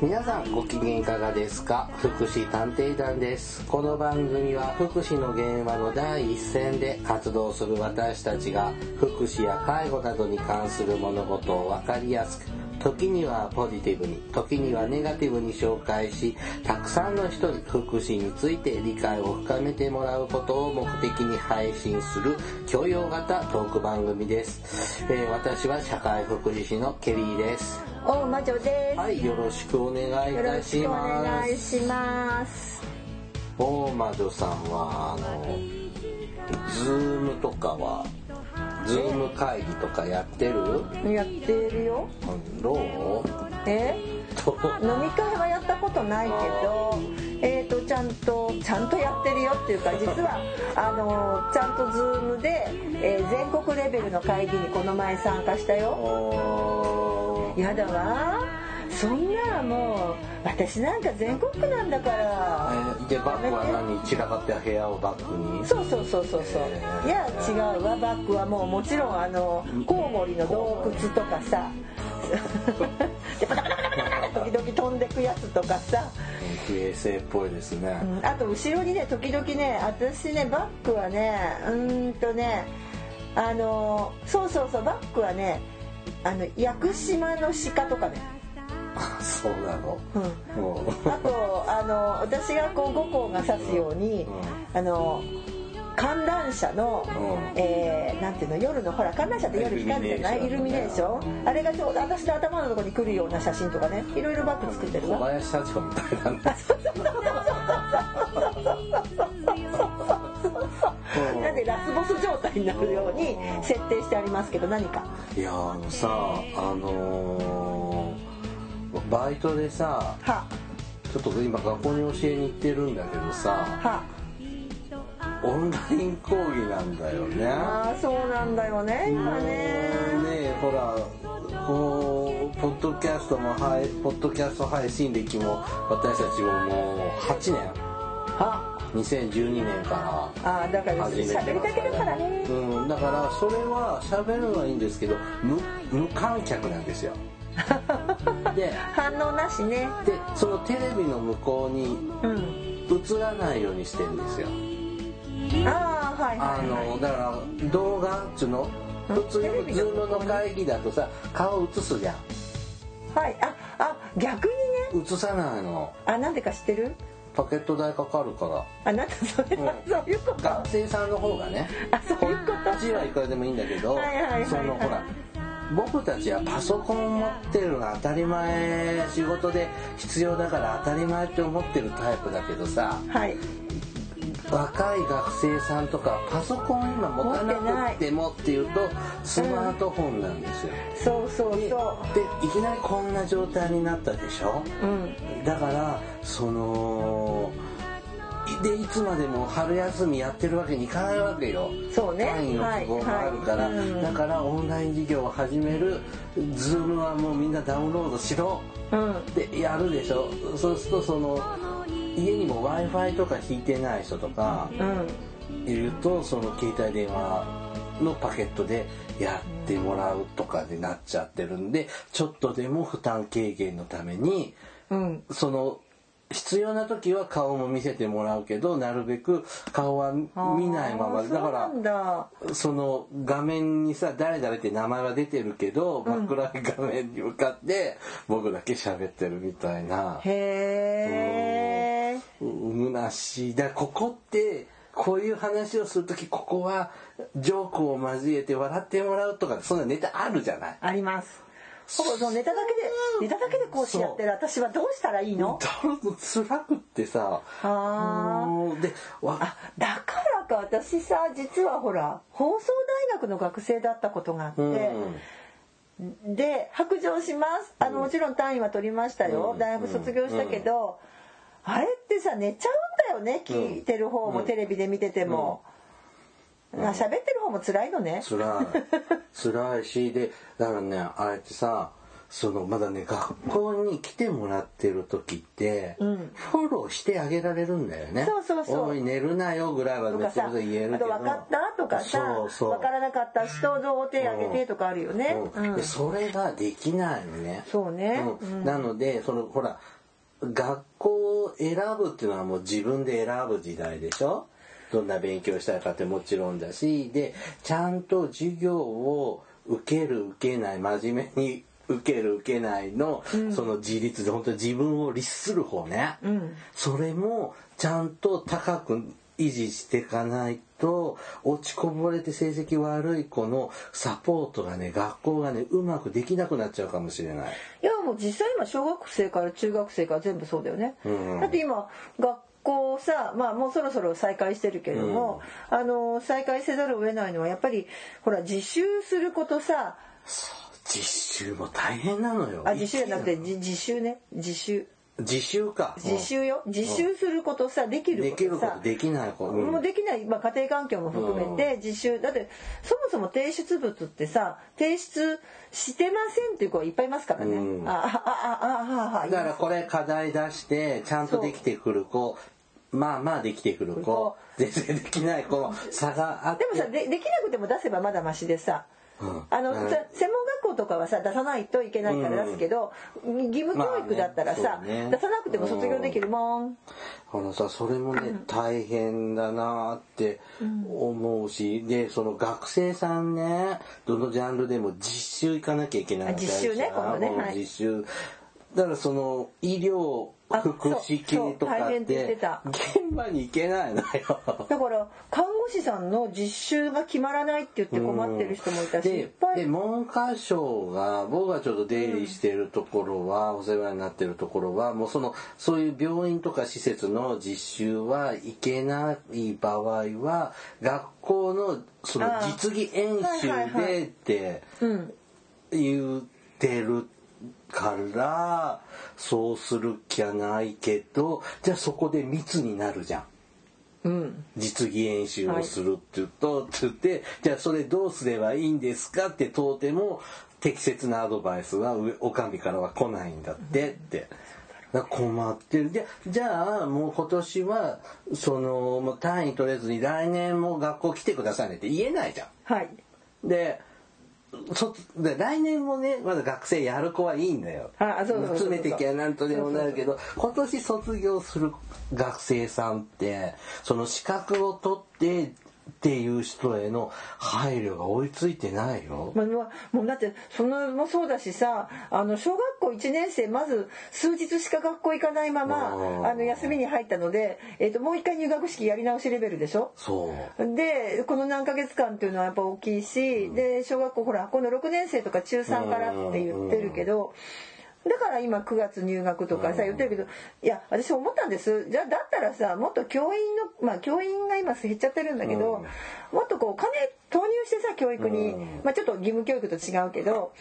皆さんご機嫌いかがですか？福祉探偵団です。この番組は福祉の現場の第一線で活動する私たちが福祉や介護などに関する物事を分かりやすく時にはポジティブに時にはネガティブに紹介したくさんの人に福祉について理解を深めてもらうことを目的に配信する教養型トーク番組です、えー私は社会福祉士のケリーです大魔女です。はいよろしくお願いいよろたししくお願ますいします。大魔女さんはあのズームとかはズーム会議とかやってる？やってるよ。うんどう？え？飲み会はやったことないけど、えっ、とちゃんとちゃんとやってるよっていうか実は あのちゃんとズームで、えー全国レベルの会議にこの前参加したよ。やだわ。そんなもう私なんか全国区なんだから。えーでバッグは何？散らかった部屋をバッグに？そうそうそうそうそう。いや違うわ。バッグはもうもちろんあのコウモリの洞窟とかさ。でパタパタパタパタパタ時々飛んでくやつとかさ、不衛生っぽいですね、うんあと後ろにね時々ね私ねバッグはねうーんとねあのそうそうそうバッグはねあの屋久島の鹿とかね。あ そうなの？うん。あとあの私がこう五光が指すように、あの観覧車の、うん。えーなんていうの夜のほら観覧車って夜光るじゃない？イルミネーション。あれがちょうど私の頭のところに来るような写真とかねいろいろバッグ作ってる小わ林社長みたいだね。なんでラスボス状態になるように設定してありますけど何か。いやあのさあのーバイトでさは。ちょっと今学校に教えに行ってるんだけどさは。オンライン講義なんだよね。ああそうなんだよね今ね。ねほらこうポッドキャストもはいポッドキャスト配信歴も私たちももう8年。は。2012年からら始めてます喋りかけるからね。うん、だからそれは喋るのはいいんですけど無無観客なんですよで反応なしね。でそのテレビの向こうにうん映らないようにしてるんですよ。ああはいあはいはい。のだから動画っつうの？普通にズームの会議だとさ顔映すじゃん。はい。ああ逆にね。映さないの。あなんでか知ってる？パケット代かかるから。あなんだそれは、うん。そういうこと？学生さんの方がね。あそういうこと？こっちはいくらでもいいんだけどはいはいはいはい。そのほら僕たちはパソコン持ってるのが当たり前仕事で必要だから当たり前って思ってるタイプだけどさはい。若い学生さんとかパソコン今持たなくってもっていうとスマートフォンなんですよ、そうそうでそでいきなりこんな状態になったでしょ？ううん。だからそのでいつまでも春休みやってるわけにいかないわけよ。そうね。単位の希望もあるから、はいはい。うん。だからオンライン授業を始める Zoom はもうみんなダウンロードしろ。うん。ってやるでしょ。そうするとその家にも w i f i とか引いてない人とかうん。いるとその携帯電話のパケットでやってもらうとかになっちゃってるんでちょっとでも負担軽減のためにうん。その必要な時は顔も見せてもらうけどなるべく顔は見ないまま。だ。からその画面にさ誰々って名前は出てるけど真っ暗い画面に向かって僕だけ喋ってるみたいな。へえう虚し。いだここってこういう話をする時ここはジョークを交えて笑ってもらうとかそんなネタあるじゃない？ありますほぼそのネタだけでネタだけで講師やってる。私はどうしたらいいの？辛くってさ。あ。でわあだからか私さ実はほら放送大学の学生だったことがあって、うん。で白状します。あのもちろん単位は取りましたよ、うん。大学卒業したけど、あれってさ寝ちゃうんだよね？聞いてる方も、うん。テレビで見てても、な喋ってる方も辛いのね、辛い。辛いしでだからねあれってさそのまだね学校に来てもらってる時って、うん。フォローしてあげられるんだよね。そうそうそう。おい寝るなよぐらいはとかさねそれで言えるけど。分かった？とかさそうそう。分からなかった人どう手挙げてとかあるよね、う。ん。それができないのね。そうね、うん。なのでそのほら学校を選ぶっていうのはもう自分で選ぶ時代でしょ？どんな勉強したいかってもちろんだしでちゃんと授業を受ける受けない真面目に受ける受けないの、その自立で本当に自分を律する方ね、うん。それもちゃんと高く維持していかないと落ちこぼれて成績悪い子のサポートがね学校がねうまくできなくなっちゃうかもしれない。いやもう実際今小学生から中学生から全部そうだよね、うん。だって今学校さまあもうそろそろ再開してるけれども、あの再開せざるを得ないのはやっぱりほら自習することさ。実習も大変なのよ。あ自習じゃなくて自自習ね。自習。自習か。自習よ。自習することさできるできることさことできない子。うん。もうできない、まあ、家庭環境も含めて自習。だってそもそも提出物ってさ提出してませんっていう子はいっぱいいますからね、うん。あああああああだからこれ課題出してちゃんとできてくる子まあまあできてくる子。子全然できない子。の差があって。でもさでできなくても出せばまだマシでさ、うん。あの、うん。さ専門学校とかはさ出さないといけないから出すけど、義務教育だったらさ、まあね。ね。出さなくても卒業できるもん、あのさそれもね大変だなって思うしでその学生さんねどのジャンルでも実習行かなきゃいけないあ実習ね今度ね。はい。実習。だからその医療あ福祉系とかっって現場に行けないのよ。だから看護師さんの実習が決まらないって言って困ってる人もいたし、いっでで文科省が僕がちょっと出入りしてるところは、お世話になってるところはもうそのそういう病院とか施設の実習は行けない場合は学校のその実技演習でってうん。言ってるからそうする気はないけどじゃあそこで密になるじゃん。うん実技演習をするって言うと、って言ってじゃあそれどうすればいいんですかって問うても適切なアドバイスは上お上からは来ないんだってって。だから困ってるじゃじゃあもう今年はそのもう単位取れずに来年も学校来てくださいねって言えないじゃん。はいでそで来年もねまだ学生やる子はいいんだよ。あそう詰めてきゃなんとでもなるけど今年卒業する学生さんってその資格を取ってっていう人への配慮が追いついてないよ。まあ、もうだってそのもそうだしさあの小学校1年生まず数日しか学校行かないままうんあの休みに入ったので、えー、ともう一回入学式やり直しレベルでしょ？そう。でこの何ヶ月間っていうのはやっぱ大きいし、で小学校ほらこの6年生とか中3からって言ってるけど。だから今9月入学とかさ言ってるけどいや私思ったんです。じゃあだったらさもっと教員のまあ教員が今減っちゃってるんだけど、もっとこう金投入してさ教育に、うん。まあちょっと義務教育と違うけど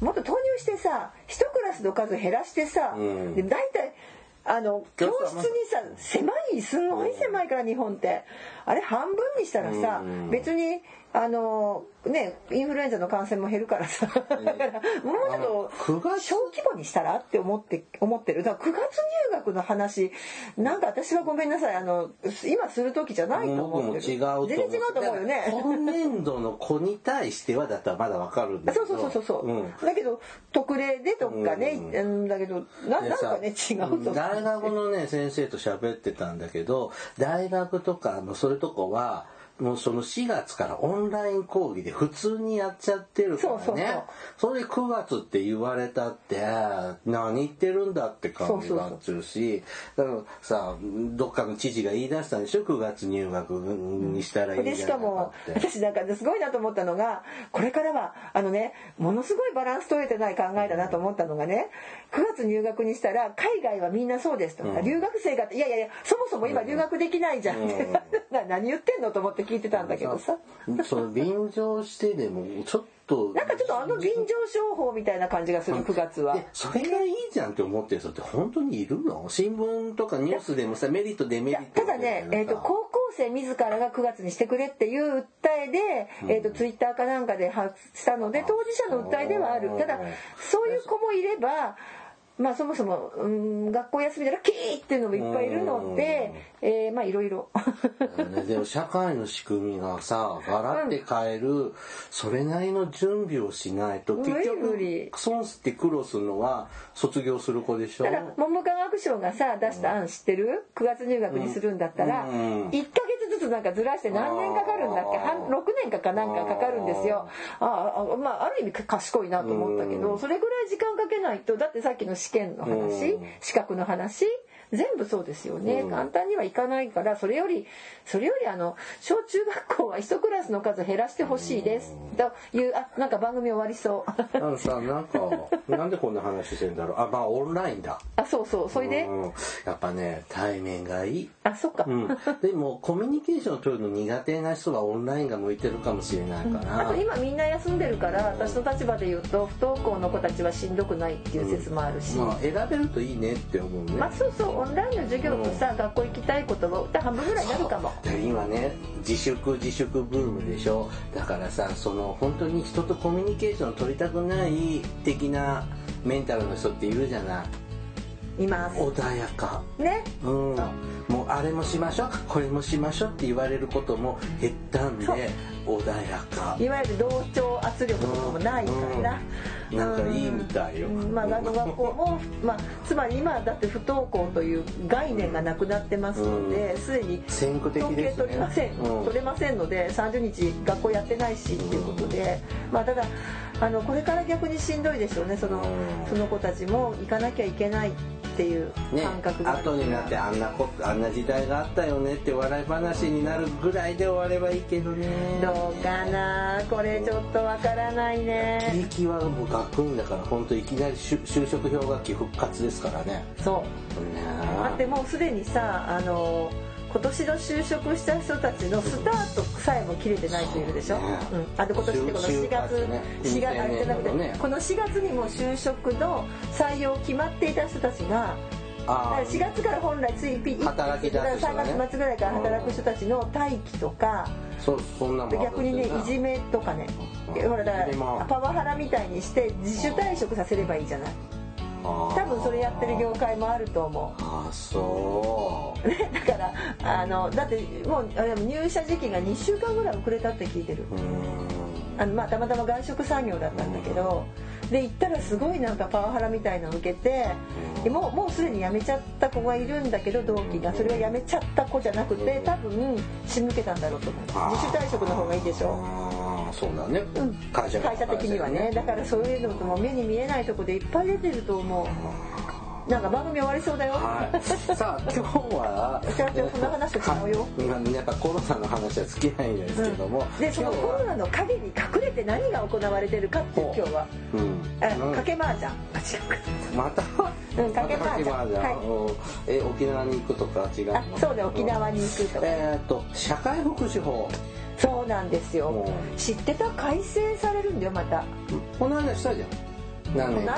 もっと投入してさ一クラスの数減らしてさ、うん。で大体あの教教室室にさ狭いすごい狭いから日本って。あれ半分にしたらさ、うん。別にあのねインフルエンザの感染も減るからさ。だからもうちょっと9月小規模にしたらって思って思ってる。だから9月入学の話なんか私はごめんなさい。あの今する時じゃないと思。全然違うと思うよね。今年度の子に対してはだったらまだわかるんだけど。そうそうそうそう、う。ん。だけど特例でとかね、ううんだけどなでなんかね違うと思って大学のね先生と喋ってたんだけど大学とかのそれとこはもうその4月からオンライン講義で普通にやっちゃってるからね。そうそうそう。それで9月って言われたって何言ってるんだって感じがするしだからさどっかの知事が言い出したんでしょ？9月入学にしたらいいんじゃないでしかかも。私なんかすごいなと思ったのがこれからはあのねものすごいバランス取れてない考えだなと思ったのがね9月入学にしたら海外はみんなそうですと、うん。留学生がいやいやいやそもそも今留学できないじゃんって、うん。な 何言ってんのと思って聞いてたんだけどさ。その便乗してでもちょっと。なんかちょっとあの便乗商法みたいな感じがする9月は。でそれがいいじゃんって思ってる人って本当にいるの？新聞とかニュースでもさメリットデメリットただね、えー、と高校生自らが9月にしてくれっていう訴えで、えー、とツイッターかなんかで発したので当事者の訴えではある。ただそういう子もいればまあそもそも、うん、学校休みでラッキーっていうのもいっぱいいるので、えー、まあいろいろ。でも社会の仕組みがさ、ガラって変える、うん、それなりの準備をしないと、結局、損して苦労するのは卒業する子でしょ？だから文部科学省がさ、出した案知ってる ?9 月入学にするんだったら、うん、1ヶ月ずつなんかずらして何年かかるんだっけ？半 ?6 年かかなんかかかるんですよ。ああ、まあある意味賢いなと思ったけど、それぐらい時間かけないと、だってさっきの試験の話？資格の話？全部そうですよね、簡単にはいかないからそれよりそれよりあの小中学校は1クラスの数減らしてほしいです。というあなんか番組終わりそう。あのさなんかなんでこんな話してんだろう。あまあオンラインだ。あそうそう。それで、うん、やっぱね対面がいい。あそっか、うん、でもコミュニケーションを取るの苦手な人はオンラインが向いてるかもしれないから、うん、あと今みんな休んでるから私の立場で言うと不登校の子たちはしんどくないっていう説もあるし、まあ、選べるといいねって思うね。まあそうそうオンラインの授業とさ、学校行きたいことを半分ぐらいになるかも。今ね自粛自粛ブームでしょ。だからさその本当に人とコミュニケーション取りたくない的なメンタルの人っているじゃない。います。穏やか。ね。うん。もうあれもしましょうこれもしましょうって言われることも減ったんで穏やか。いわゆる同調圧力とかもないから。な、うん、なんかいいみたいよ、うん、まあ学校も、まあ、つまり今だって不登校という概念がなくなってますのですで、に統計取りません、取れませんので30日学校やってないしっていうことで、まあただあのこれから逆にしんどいでしょうねその,、その子たちも行かなきゃいけないっていう感覚が、ね、後になってあんなこあんな時代があったよねって笑い話になるぐらいで終わればいいけどね。どうかな？これちょっとわからないね。景気はもう学院だから本当いきなり就職氷河期復活ですからねそう、ね、だってもうすでにさあの今年の就職した人たちのスタートさえも切れてない人いるでしょ、うん、あで今年ってこの4月、ね、4月あれじゃなくて、ね、この4月にも就職の採用決まっていた人たちが4月から本来ついピ働きだ3月末ぐらいから働く人たちの待機とか逆にねいじめとかね。ほらだからパワハラみたいにして自主退職させればいいじゃない多分それやってる業界もあると思う。あそう。だからあのだってもう入社時期が2週間ぐらい遅れたって聞いてる。あのまあたまたま外食産業だったんだけどで行ったらすごいなんかパワハラみたいなの受けてもうもうすでに辞めちゃった子がいるんだけど同期がそれは辞めちゃった子じゃなくて多分仕向けたんだろうと思う。自主退職の方がいいでしょそうだね、うん、会社会社的にはね。だからそういうのとも目に見えないとこでいっぱい出てると思う。なんか番組終わりそうだよ。はい、さあ 今日は。じゃあそんな話と違うよ。今やっぱコロナの話は尽きないんですけども。うん、でそのコロナの陰に隠何が行われてるかって今日は。うん。かけ麻雀。また？うん、かけ麻雀。はい。え沖縄に行くとか違うあそうね沖縄に行くとか。えっと社会福祉法。そうなんですよ知ってた？改正されるんだよまたこの間したじゃん何年か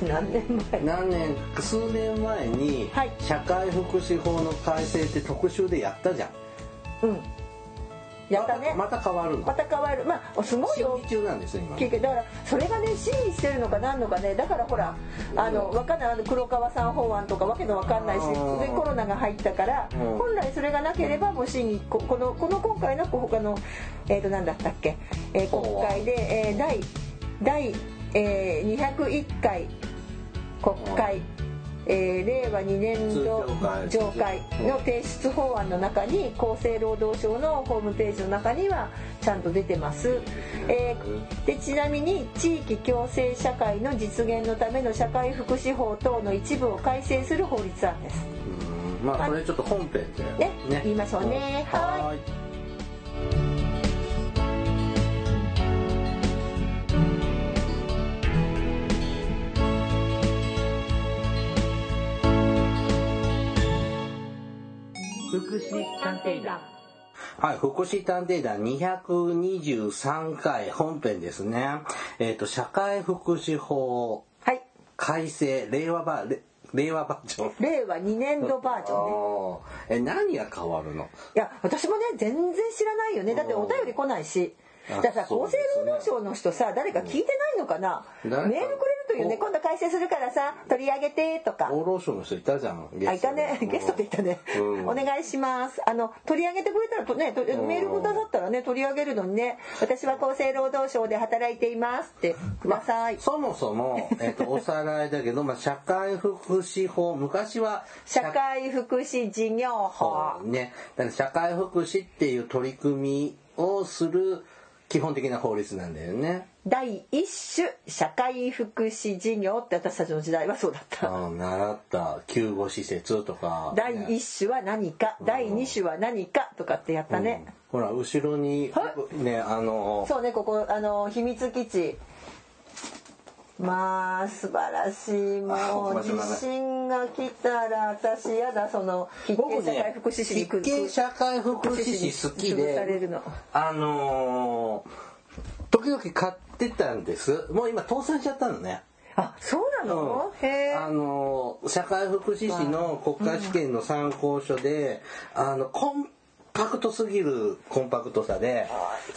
前何年前？何年？数年前に社会福祉法の改正って特集でやったじゃんうんやったね。また変わるの？また変わる。まあすごいよ。中なんです今。だからそれがね審議してるのか何のかね。だからほらあのわかんない黒川さん法案とかわけのわかんないしでコロナが入ったから、うん、本来それがなければもう審議ここのこの今回の他のえっ、ー、と何だったっけ、えー、国会で、えー、第第、えー、201回国会、えー、令和2年度上会の提出法案の中に厚生労働省のホームページの中にはちゃんと出てます、えー、でちなみに地域共生社会の実現のための社会福祉法等の一部を改正する法律案です。まあこれちょっと本編でね。ね言いましょうね。はい福祉探偵団。はい、福祉探偵団223回本編ですね。えっ、ー、と、社会福祉法。改正、令和版、令和バージョン。令和2年度バージョンね。え何が変わるの？いや私もね全然知らないよね。だってお便り来ないし。あだからさ厚生労働省の人さ誰か聞いてないのかな、うん。メールくれるというねお今度改正するからさ取り上げてとか。厚労省の人いたじゃんゲあいたね。ゲストでいたね、うん。お願いします。あの取り上げてくれたらとねとメールくださったらね取り上げるのにね私は厚生労働省で働いていますってください、そもそも、えっとおさらいだけど、まあ、社会福祉法。昔は社会福祉事業法。ね。だから社会福祉っていう取り組みをする基本的な法律なんだよね。第一種社会福祉事業って私たちの時代はそうだった。あ習った。救護施設とか、第一種は何か第二種は何かとかってやったね、ほら後ろにはねあのそうねここあの秘密基地まあ素晴らしい。もう地震が来たら私やだその必僕見社会ね福祉士に必見社会福祉士好き潰されでるの。あのー時々買ってたんです。もう今倒産しちゃったのね。あそうなの、へえ。あの社会福祉士の国家試験の参考書で、あのコンパクトすぎるコンパクトさで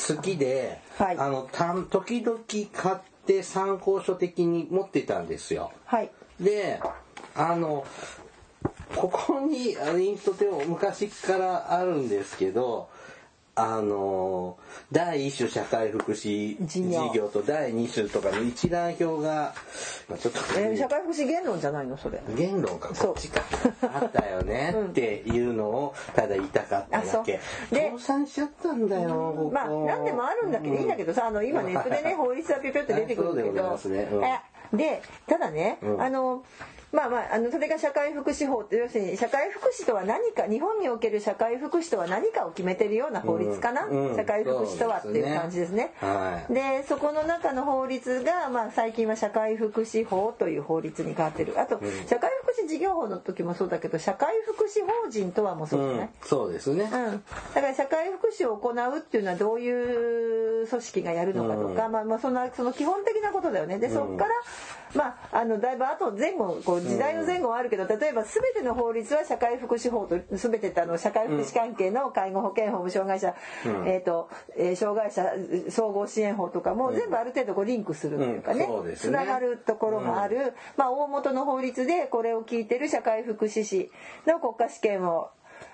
好きで、はい。あのたん時々買って参考書的に持ってたんですよ。はいであのここにインストって昔からあるんですけどあの第一種社会福祉事事業業と第二種とかの一覧表が、まあ、ちょっと、えー社会福祉言論じゃないの？それ。言論がこっちか。あったよね。っていうのをただ言いたかっただけ。倒産しちゃったんだよここまあ何でもあるんだけどいいんだけどさあの今ネットでね 法律はピョピョって出てくるけあそうでございどますね。うん。えでただねうん。あのまあまああのそれが社会福祉法って要するに社会福祉とは何か日本における社会福祉とは何かを決めてるような法律かな？うんうん社会福祉とはっていう感じですね。はい。でそこの中の法律が、まあ、最近は社会福祉法という法律に変わってる。あと、社会福祉事業法の時もそうだけど社会福祉法人とはもそうじゃなそうですね、うん、だから社会福祉を行うっていうのはどういう組織がやるのかとか、まあまあそんなその基本的なことだよね。でそこから、まああのだいぶあと前後こう時代の前後はあるけど例えば全ての法律は社会福祉法と全てってあの社会福祉関係の介護保険法無障害者、えっ、と、えー障害者総合支援法とかも全部ある程度こうリンクするっていうかね,、うん。そうですね。つながるところがある、まあ大元の法律でこれを聞いてる社会福祉士の国家試験を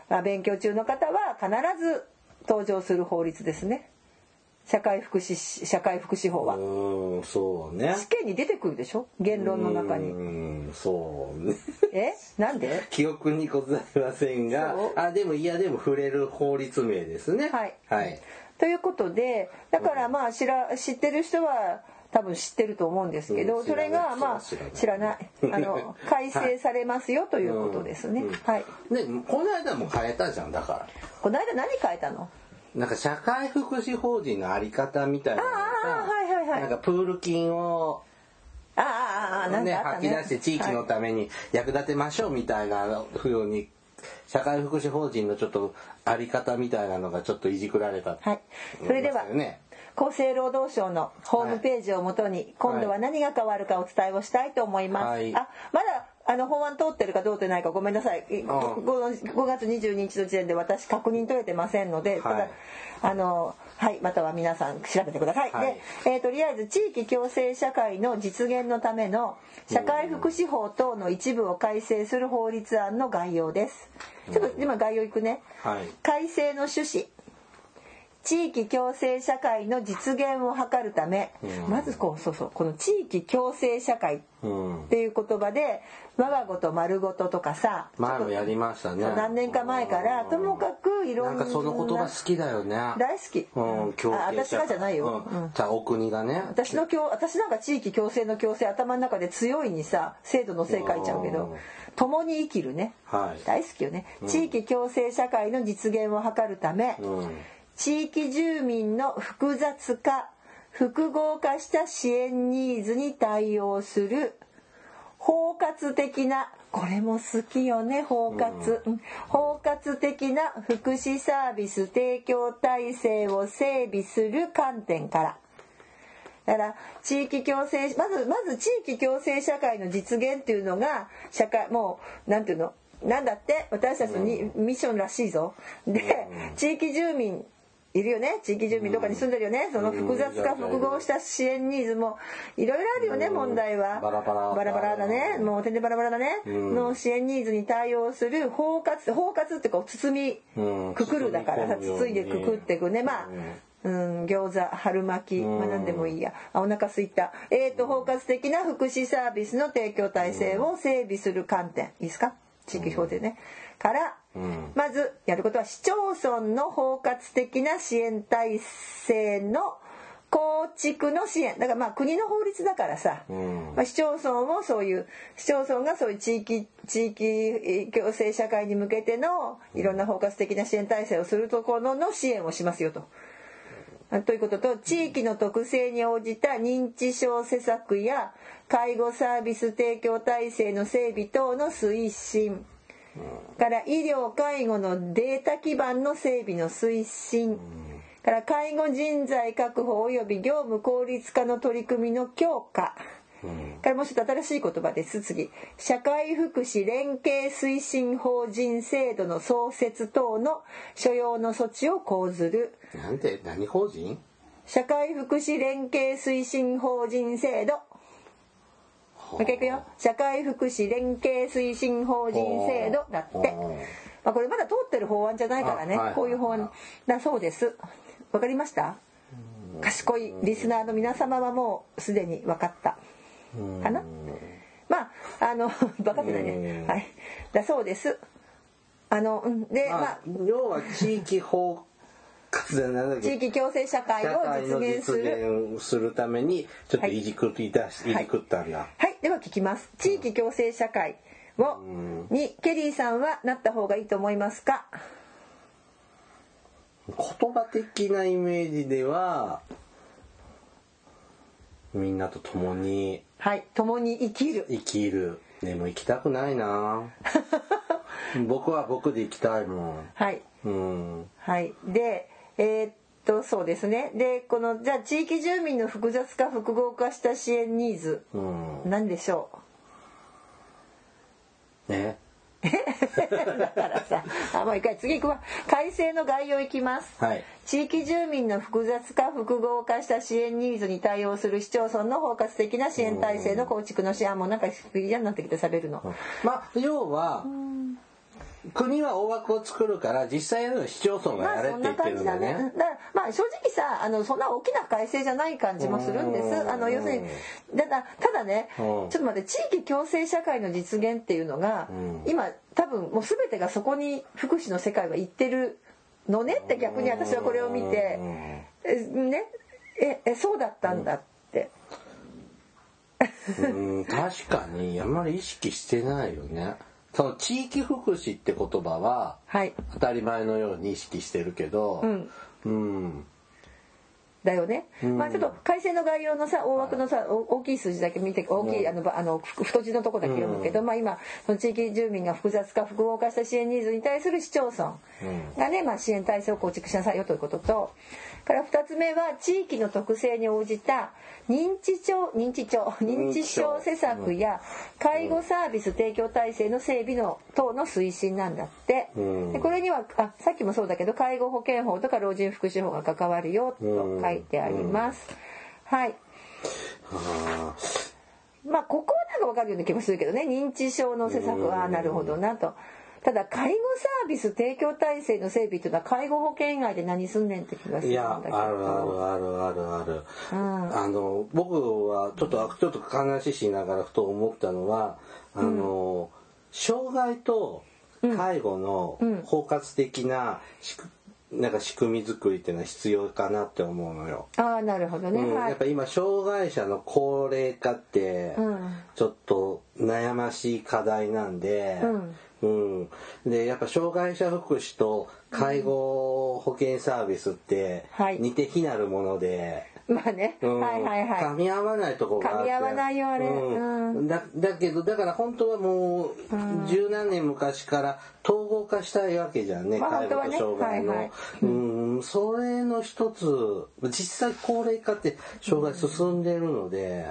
まあ勉強中の方は必ず登場する法律ですね社会福祉士社会福祉法は。うんそうね。試験に出てくるでしょ？言論の中に。うんそうね。え？なんで？記憶にございませんが。あでもいやでも触れる法律名ですね。はい。はい。ということでだからまあ知ら知ってる人は多分知ってると思うんですけど、うんそれがまあ知知らない。あの 改正されますよということですね、うん。うん。はい。でこの間も変えたじゃんだから。この間何変えたの？なんか社会福祉法人のあり方みたいなのがはいはいはい。なんかプール金をああね吐き出して地域のために役立てましょうみたい。なふうに社会福祉法人のちょっとあり方みたい。なのがちょっとい。じくられたはい、それでは、ね厚生労働省のホームページをもとに、今度は何が変わるかお伝えをしたいと思います、はい。あまだあの法案通ってるか通ってないかごめんなさい。5, 5月22日の時点で私確認取れてませんので、ただはいあのはいまたは皆さん調べてください、はい。で、えーとりあえず地域共生社会の実現のための社会福祉法等の一部を改正する法律案の概要です。ちょっと今概要いくね、はい。改正の趣旨地域共生社会の実現を図るため、うん。まずこうそうそうこの地域共生社会っうん。ていう言葉で我がごと丸ごととかさ前もやりましたね。何年か前からともかくいろんななんかその言葉好きだよね。大好き、うん共あ私がじゃないよ、うん。うん。じゃあお国がね。私の共私なんか地域共生の共生頭の中で強いにさ制度のせい書いちゃうけうん。ど共に生きるね。はい。大好きよね、地域共生社会の実現を図るため、うん地域住民の複雑化複合化した支援ニーズに対応する包括的なこれも好きよね包括、うん。包括的な福祉サービス提供体制を整備する観点から。だから地域共生まずまず地域共生社会の実現っていうのが社会もうなんていうの？なんだって？私たちのに、ミッションらしいぞ。で、地域住民いるよね。地域住民どこかに住んでるよね。その複雑化複合した支援ニーズもいろいろあるよね問題は。バラバラ。バラバラだね。もう全然バラバラだね。の支援ニーズに対応する包括包括ってこう包みくくるだからさ包いでくくっていくね。まあうん、餃子春巻き、まあ、何でもいいや。あお腹すいた。えーと包括的な福祉サービスの提供体制を整備する観点。いいですか？地域表でね。から、まずやることは市町村の包括的な支援体制の構築の支援。だからまあ国の法律だからさ、まあ、市町村もそういう市町村がそういう地域地域共生社会に向けてのいろんな包括的な支援体制をするところの支援をしますよと。ということと地域の特性に応じた認知症施策や介護サービス提供体制の整備等の推進から医療介護のデータ基盤の整備の推進。から介護人材確保及び業務効率化の取り組みの強化。からもうちょっと新しい言葉です。次。社会福祉連携推進法人制度の創設等の所要の措置を講ずる。なんて何法人？社会福祉連携推進法人制度もう一回いくよ。社会福祉連携推進法人制度だって、まあ、これまだ通ってる法案じゃないからね、あはい。こういう法案だそうです。わかりました？賢いリスナーの皆様はもうすでに分かった。かな？まああの 分かってないね。はい。だそうです。あのうん。でままあ。あ、要は地域包地域共生社会を実現す実る現するためにちょっといじくり出し、い、じくったんだ、はい、では聞きます。地域共生社会を、にケリーさんはなった方がいいと思いますか？言葉的なイメージではみんなと共にはい、共に生きる。生きる。でも行きたくないな。僕は僕で行きたいもん。はい、うん。はい、で、えーっと、そうですね。で、この、じゃあ地域住民の複雑化複合化した支援ニーズ、うんなんでしょねう。だからさ、あ、もう一回次行くわ。改正の概要いきます。はい地域住民の複雑化複合化した支援ニーズに対応する市町村の包括的な支援体制の構築の支援もうなんか嫌になってきて喋るの。まあ要は国は大枠を作るから実際のは市町村がやれって言って感じだね。るんだねうんだからまあ正直さあのそんな大きな改正じゃない感じもするんです。あの要するにだだただねちうん。ょっと待って地域共生社会の実現っていうのがん。今多分もう全てがそこに福祉の世界は行ってるのねって逆に私はこれを見て。えね。ええそうだったんだって。うん。確かにあんまり意識してないよねその地域福祉って言葉ははい。当たり前のように意識してるけどうん。うんだよね、まあちょっと改正の概要のさ大枠のさお大きい数字だけ見て大きいあのばあのふ太字のとこだけ読むけど、まあ今その地域住民が複雑化複合化した支援ニーズに対する市町村がね、まあ、支援体制を構築しなさいよということとから2つ目は地域の特性に応じた認知症認知症認知症。施策や介護サービス提供体制の整備の等の推進なんだって、うん。でこれにはあさっきもそうだけど介護保険法とか老人福祉法が関わるよと書いてあります。はい。あ。まあここはなんかわかるような気もするけどね。認知症の施策はなるほどなと。ただ介護サービス提供体制の整備っていうのは介護保険以外で何すんねんって気がするんだーいやけど。あるあるあるあるある、うん。あの僕はちょっとちょっと話しながらふと思ったのはあの、障害と介護の包括的ななんか仕組み作りっていうのは必要かなって思うのよ。ああなるほどね、うん、はい。やっぱ今障害者の高齢化ってうん。ちょっと悩ましい課題なんで、うん。でやっぱ障害者福祉と介護保険サービスってはい。似て非なるもので、まあね、うん。はいはいはい。噛み合わないところがあって。噛み合わないよあれ。うん。うん。だだけどだから本当はもう十何年昔から統合化したいわけじゃんね、まあ介護と障害の、ねはいはい。うん。それの一つ実際高齢化って障害進んでるので、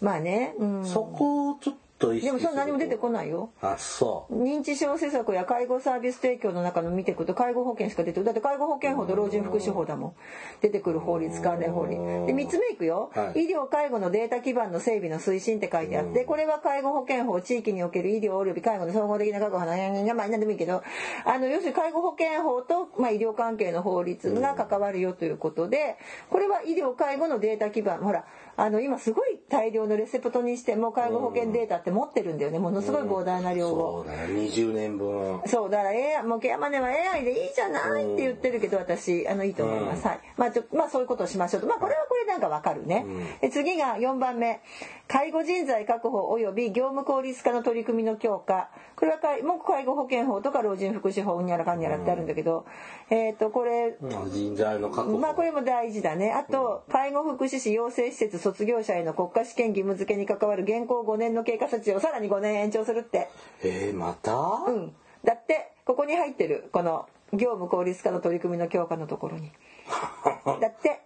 まあね、うん、そこをちょっと意識でもそれ何も出てこいないよ。あそう。認知症施策や介護サービス提供の中の見ていくと介護保険しか出てくるだって介護保険法と老人福祉法だもん。出てくる法律関連法律。で3つ目いくよ、はい。医療介護のデータ基盤の整備の推進って書いてあってこれは介護保険法地域における医療および介護の総合的な確保のまあ何でもいいけど。あの要するに介護保険法と、まあ、医療関係の法律が関わるよということでこれは医療介護のデータ基盤。ほらあの今すごい大量のレセプトにしても介護保険データって持ってるんだよね。ものすごい膨大な量を。そうだよ20年分そうだから AI もうケアマネは AI でいいじゃないって言ってるけど私。あのいいと思います、はい。まあちょまあそういうことをしましょうと。まあこれはこれなんかわかるね、で次が4番目。介護人材確保及び業務効率化の取り組みの強化。これは介もう介護保険法とか老人福祉法にゃらかんにゃらってあるんだけど、えっ、とこれうん人材の確保。まあこれも大事だね。あと、介護福祉士養成施設卒業者への国家試験義務付けに関わる現行5年の経過措置をさらに5年延長するって。えー、また、うん。だって、ここに入ってる、この業務効率化の取り組みの強化のところに。だって、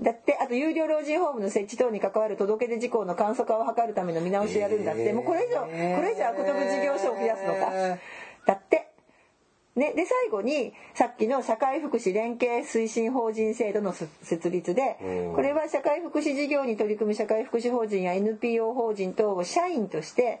だって、あと有料老人ホームの設置等に関わる届け出事項の簡素化を図るための見直しをやるんだって、えーもうこれ以上、これ以上悪徳事業所を増やすのか。だって、ね、で最後にさっきの社会福祉連携推進法人制度のす設立でうん。これは社会福祉事業に取り組む社会福祉法人や NPO 法人等を社員として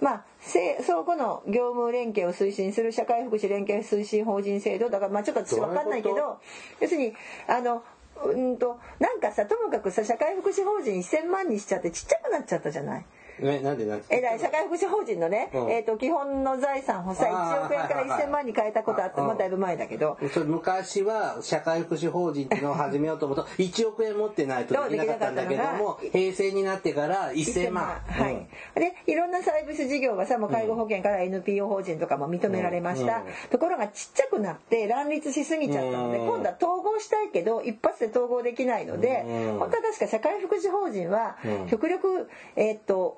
まあせ相互の業務連携を推進する社会福祉連携推進法人制度。だからまあちょっと私分かんないけど要するにあのうんとなんかさともかくさ社会福祉法人1,000万にしちゃってちっちゃくなっちゃったじゃない？ね、なんでなんでえだ社会福祉法人のね、うん。えー、と基本の財産をさあー1億円からはいはいはい。1,000万に変えたことあって、うん。まあだいぶ前だけど、それ昔は社会福祉法人っていうのを始めようと思うと1億円持ってないとできなかったんだけども平成になってから1000万。はい、でいろんなサービス事業がさもう介護保険から NPO 法人とかも認められました、うん。ところがちっちゃくなって乱立しすぎちゃったので、うん。今度は統合したいけど一発で統合できないので、うん。本当は確か社会福祉法人はうん。極力、えーっと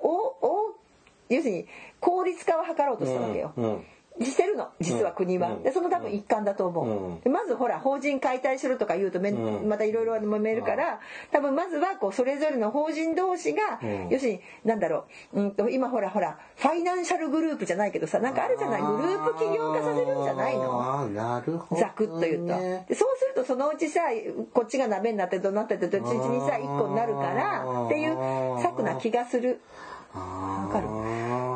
要するに効率化を図ろうとしたわけよ。してるの実は国は、うんでその多分一環だと思う、うん。でまずほら法人解体するとか言うとめ、うん。またいろいろ揉めるから多分まずはこうそれぞれの法人同士が、うん。要するになんだろう、うん、と今ほらほらファイナンシャルグループじゃないけどさなんかあるじゃない？グループ起業化させるんじゃないの？なるほど、ね、ざくっと言うと、でそうするとそのうちさこっちが鍋になってどうなってってどっちにさ一個になるからっていう策な気がする。わかる。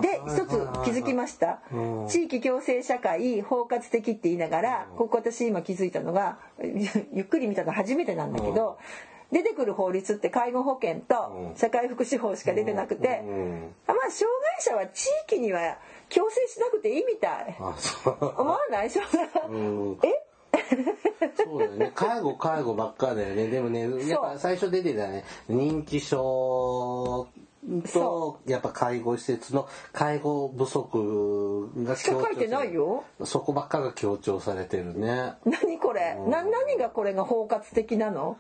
で一つ気づきました。うん。地域共生社会包括的って言いながらここ私今気づいたのが ゆっくり見たの初めてなんだけど出てくる法律って介護保険と社会福祉法しか出てなくてまあ障害者は地域には共生しなくていいみたい。思わない？障害うん。え？そうだよね。介護介護ばっかだよね。でもねやっぱ最初出てたね。認知症とやっぱ介護施設の介護不足がしか書いてないよ。そこばっかが強調されてるね。何これ？な何がこれが包括的なの？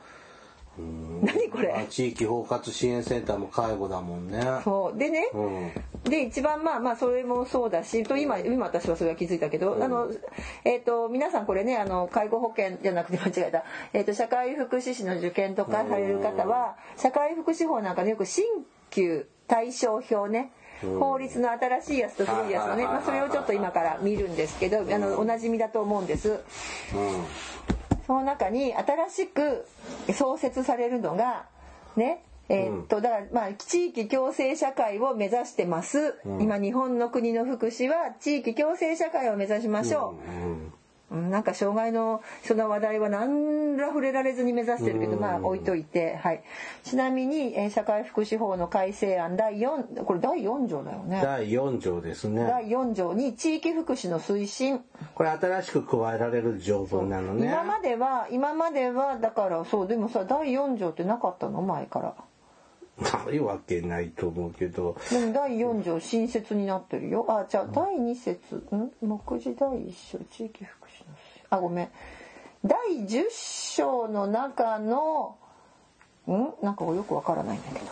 何こあれ地域包括支援センターも介護だもんね。そう。でね。うん。で一番まあまあそれもそうだしと今今私はそれは気づいたけど、あのえっ、と皆さんこれねあの介護保険じゃなくて間違えた、えっと社会福祉士の受験とかされる方は社会福祉法なんかのよく新旧対象表ね。法律の新しいやつと古いやつのね、まあ、それをちょっと今から見るんですけどあのおなじみだと思うんです。その中に新しく創設されるのがねえーっとだからまあ地域共生社会を目指してます、今日本の国の福祉は地域共生社会を目指しましょうなんか障害のその話題は何ら触れられずに目指してるけど、まあ置いといて、はい、ちなみに、えー社会福祉法の改正案第4これ第4条だよね。第4条ですね。第4条に地域福祉の推進。これ新しく加えられる条文なのね。今までは今まではだからそうでもさ第4条ってなかったの？前から。ないわけないと思うけど。でも第4条新設になってるよ。あじゃあ第2節。ん？目次第1章地域福祉。のあごめん第10章の中のん？なんかよくわからないんだけど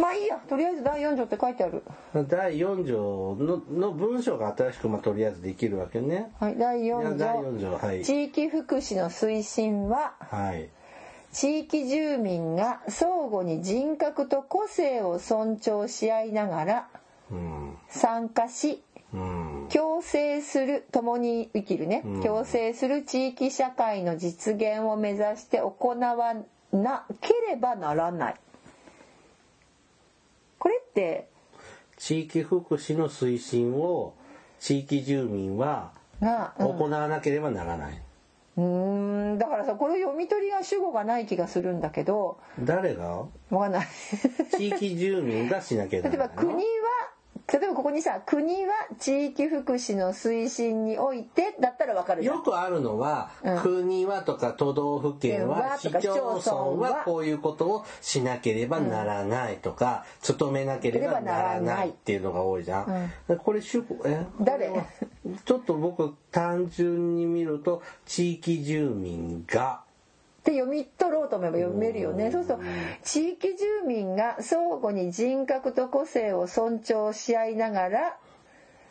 まあいいやとりあえず第4条って書いてある第4条のの文章が新しく、まあ、とりあえずできるわけね。はい第4第条4条はい。地域福祉の推進ははい。地域住民が相互に人格と個性を尊重し合いながらうん。参加しうん。共生する共に生きるね、うん。共生する地域社会の実現を目指して行わなければならない。これって地域福祉の推進を地域住民は行わなければならない。うーんだからさこれ読み取りが主語がない気がするんだけど。誰が？わかんない。地域住民がしなきゃいけないの。例えば国は例えばここにさ国は地域福祉の推進においてだったらわかるじゃん。よくあるのは、うん。国はとか都道府県は市町村はは。こういうことをしなければならないとか、努めなければならないっていうのが多いじゃん。これ主語え？誰？ちょっと僕単純に見ると地域住民がって読み取ろうと思えば読めるよね。そうすると地域住民が相互に人格と個性を尊重し合いながら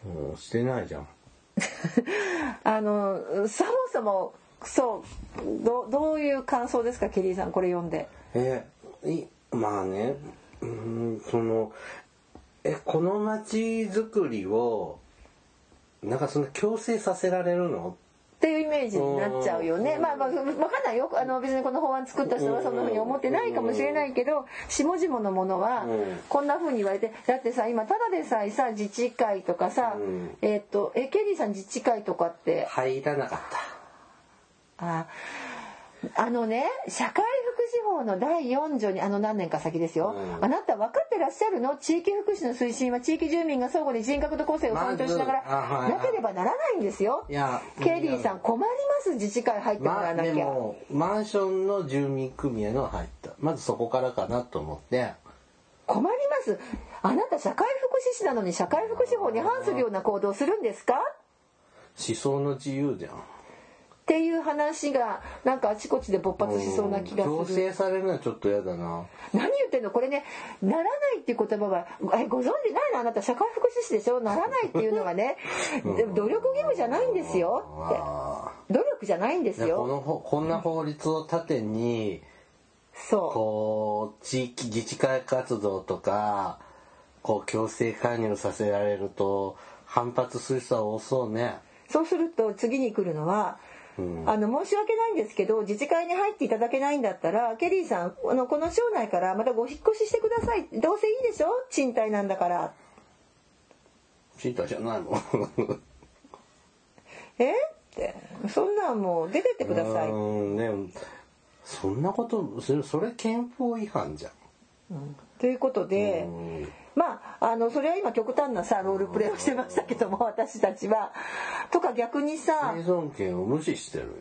うんしてないじゃん。あのそもそもそうどどういう感想ですか？ケリーさんこれ読んで。えいまあねうんそのえこの街づくりをなんかその強制させられるの？っていうイメージになっちゃうよね。うんまあまあわかんないよ。あの別にこの法案作った人はそんな風に思ってないかもしれないけど、下々のものはうんこんな風に言われて、だってさ今ただでさえさ自治会とかさ、うんえっとえケリーさん自治会とかって？入らなかった。ああのね社会福祉法の第4条にあの何年か先ですよ、うん。あなた分かってらっしゃるの？地域福祉の推進は地域住民が相互に人格と個性を尊重しながら、なければならないんですよ。いやケリーさん困ります自治会入ってもらまあわなきゃ、でもマンションの住民組合の入った。まずそこからかなと思って。困ります。あなた社会福祉士なのに社会福祉法に反するような行動をするんですか？思想の自由じゃんっていう話がなんかあちこちで勃発しそうな気が強する。制されるのはちょっと嫌だな。何言ってんの？これねならないっていう言葉はえご存知ないの？あなた社会福祉士でしょ？ならないっていうのがねでも努力義務じゃないんですよ。あって。努力じゃないんですよ。のほこんな法律を盾にそこう地域自治会活動とかこう強制加入させられると反発する人は多そうね。うそうすると次に来るのはうんあの申し訳ないんですけど自治会に入っていただけないんだったらケリーさんあのこの町内からまたご引っ越ししてください。どうせいいでしょ？賃貸なんだから。賃貸じゃないもん え？って。そんなんもう出てってください、うんねそんなことそれそれ憲法違反じゃん。ということで、うんまああのそれは今極端なさロールプレイをしてましたけども私たちは。とか逆にさ生存権を無視してるよ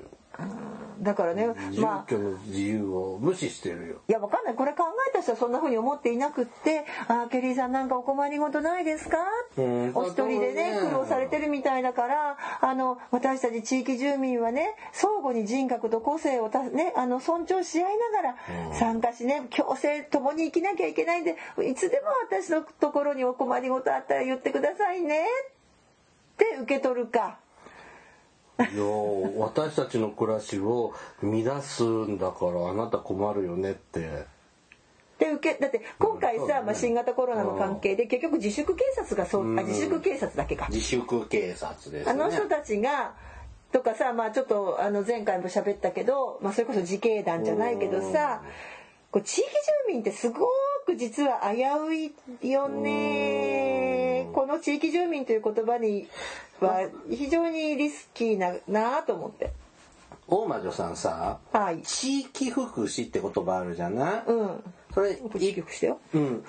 だからねまあ。住居の自由を無視してるよ。いやわかんない。これ考えた人はそんな風に思っていなくって「あーケリーさんなんかお困りごとないですか?」うんお一人でね苦労されてるみたいだからあの私たち地域住民はね相互に人格と個性をた、ね、あの尊重し合いながらうん。参加しね共生共に生きなきゃいけないんでいつでも私のところにお困りごとあったら言ってくださいねって受け取るか。いや私たちの暮らしを乱すんだからあなた困るよねって。で受けだって今回さ、まあ、新型コロナの関係で結局自粛警察がそう、あ自粛警察だけか、自粛警察ですね。あの人たちがとかさまあちょっとあの前回も喋ったけど、まあ、それこそ自警団じゃないけどさこう地域住民ってすごく実は危ういよねこの地域住民という言葉には非常にリスキーななあと思って。大魔女さんさはい。地域福祉って言葉あるじゃない、うん。それ地域福祉だよ。うん。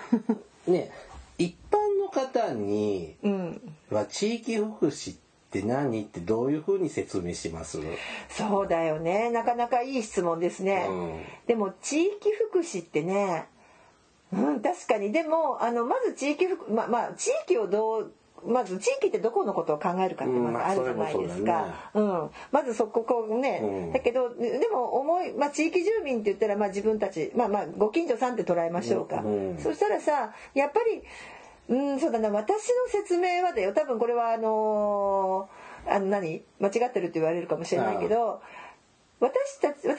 ね一般の方にうん。は地域福祉って何？ってどういうふうに説明します？そうだよね。なかなかいい質問ですね、うん。でも地域福祉ってねうん確かに。でもあのまず地域福まあまあ地域をどうまず地域ってどこのことを考えるかってまずあるじゃないですか。うん、まずそここうね、うん。だけどでも思い、まあ、地域住民って言ったらまあ自分たちまあまあご近所さんって捉えましょうか。うんそしたらさやっぱりうんそうだな私の説明はだよ。多分これはあのーあの何？間違ってるって言われるかもしれないけど私たち私は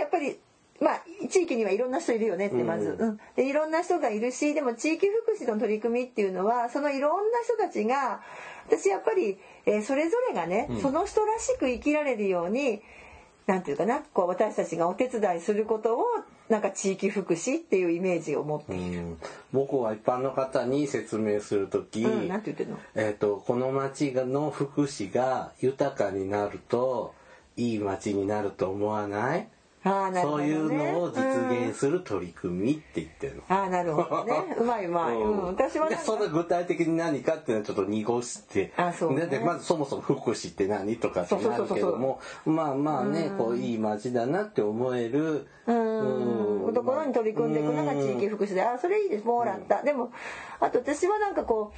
やっぱりまあ地域にはいろんな人いるよねってまず、うん。うんでいろんな人がいるしでも地域福祉の取り組みっていうのはそのいろんな人たちが私やっぱり、えーそれぞれがね、その人らしく生きられるようになんていうかなこう私たちがお手伝いすることをなんか地域福祉っていうイメージを持って。いる。うん。僕は一般の方に説明するとき、うえっとこの町の福祉が豊かになるといい町になると思わない？ああなるほどね。そういうのを実現する取り組みって言ってるの。ああなるほどね。うまいうまい、うん、私はその具体的に何かっていうのはちょっと濁してあそうね。ででまずそもそも福祉って何とかってなるけどもまあまあねこういい町だなって思えるうん。ところに取り組んでいくのが地域福祉であそれいいです。もらった、でもあと私はなんかこ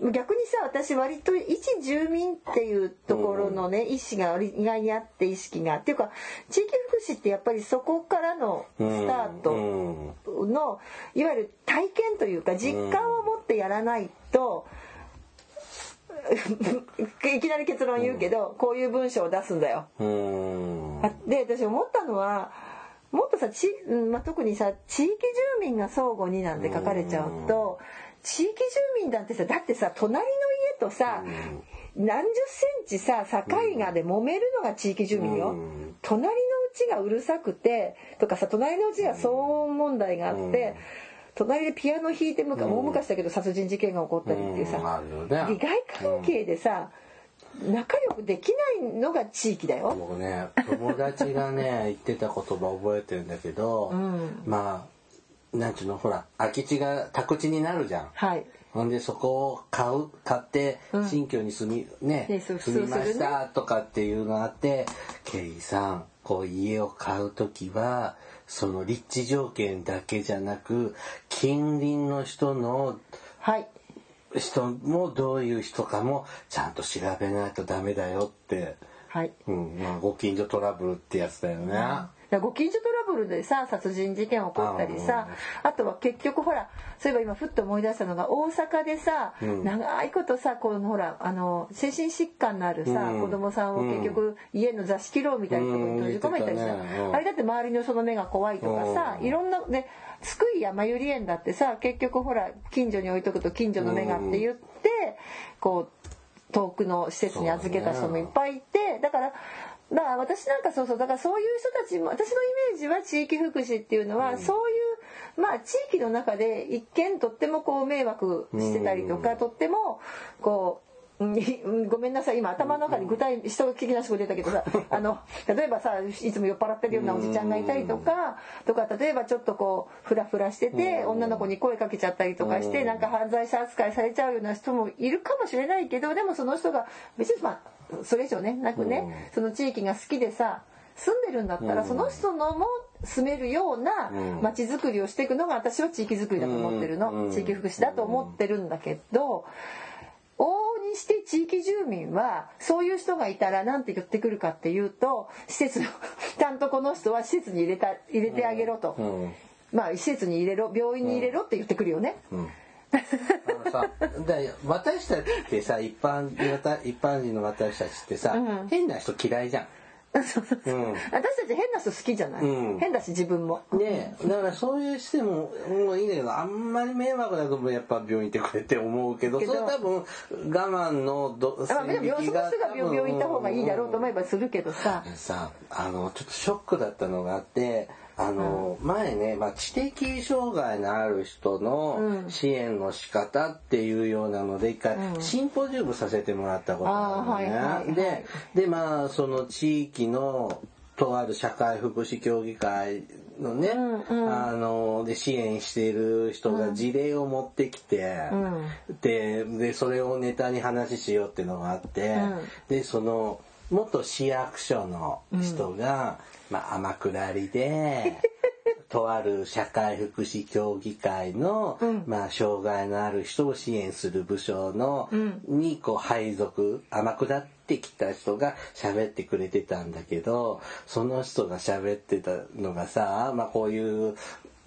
う逆にさ私割と一住民っていうところのね意識が意外にあって意識が。っていうか地域福祉ってやっぱりそこからのスタートのいわゆる体験というか実感を持ってやらないと。いきなり結論言うけど、こういう文章を出すんだよ。で私思ったのはもっとさち、うんまあ、特にさ地域住民が相互になんて書かれちゃうと地域住民だってさだってさ隣の家とさ何十センチさ境がで揉めるのが地域住民よ。うん。隣のうちがうるさくてとかさ隣のうちが騒音問題があって隣でピアノ弾いてむか大昔だけど殺人事件が起こったりっていうさうんね。利害関係でさ仲良くできないのが地域だよ。僕ね友達がね 言ってた言葉覚えてるんだけど、うん。まあなんちゅうのほら空き地が宅地になるじゃん。はい。ほんでそこを買う買ってうん。新居に住み、ねねそう住みましたとかっていうのがあってケイさんこう家を買う時はその立地条件だけじゃなく近隣の人のはい人もどういう人かもちゃんと調べないとダメだよって、はい。うん。まあ、ご近所トラブルってやつだよね。だからご近所トラブルでさ殺人事件起こったりさあとは結局ほらそういえば今ふっと思い出したのが大阪でさ、うん。長いことさこのほらあの精神疾患のあるさ、うん。子供さんを結局家の座敷牢みたいなところに閉じ込めたりさ、うん。言ってたね。うん。あれだって周りのその目が怖いとかさ、うん。いろんなね津久井やまゆり園だってさ結局ほら近所に置いとくと近所の目がって言って、こう遠くの施設に預けた人もいっぱいいてだからだから私なんかそうそうだからそういう人たちも私のイメージは地域福祉っていうのは、そういうまあ地域の中で一見とってもこう迷惑してたりとか、とってもこう。ごめんなさい。今頭の中に具体人聞きなしが出たけどさ あの例えばさいつも酔っ払ってるようなおじちゃんがいたりとかとか例えばちょっとこうフラフラしてて女の子に声かけちゃったりとかしてなんか犯罪者扱いされちゃうような人もいるかもしれないけどでもその人が別にまあそれ以上ねなくねその地域が好きでさ住んでるんだったらその人のも住めるようなうん。街づくりをしていくのが私は地域づくりだと思ってるうん。の地域福祉だと思ってるんだけどにして地域住民はそういう人がいたら何て言ってくるかっていうと施設ちゃんとこの人は施設に入れた入れてあげろと、うん。まあ施設に入れろ病院に入れろって言ってくるよね。うん。あのさだ私たちってさ一般一般人の私たちってさ、うん。変な人嫌いじゃん。そうそうそう。うん。私たち変な人好きじゃない、うん。変だし自分も。ねだからそういうシステムもいいんだけどあんまり迷惑だとやっぱ病院行ってくれって思うけどそれ多分我慢のどまあでもその人が病病院行った方がいいだろうと思えばばするけどさ。さあのちょっとショックだったのがあってあの、前ね、まあ、知的障害のある人のうん。支援の仕方っていうようなので一回うん。シンポジウムさせてもらったことがあるのね。ででまあその地域のとある社会福祉協議会のね、うんうん。あので支援している人が事例を持ってきて、うん。ででそれをネタに話しようっていうのがあって、うん。でその元市役所の人が、まあ、天下りで とある社会福祉協議会の、うん。まあ、障害のある人を支援する部署の、うん。にこう配属天下ってきた人が喋ってくれてたんだけどその人が喋ってたのがさ、まあ、こういう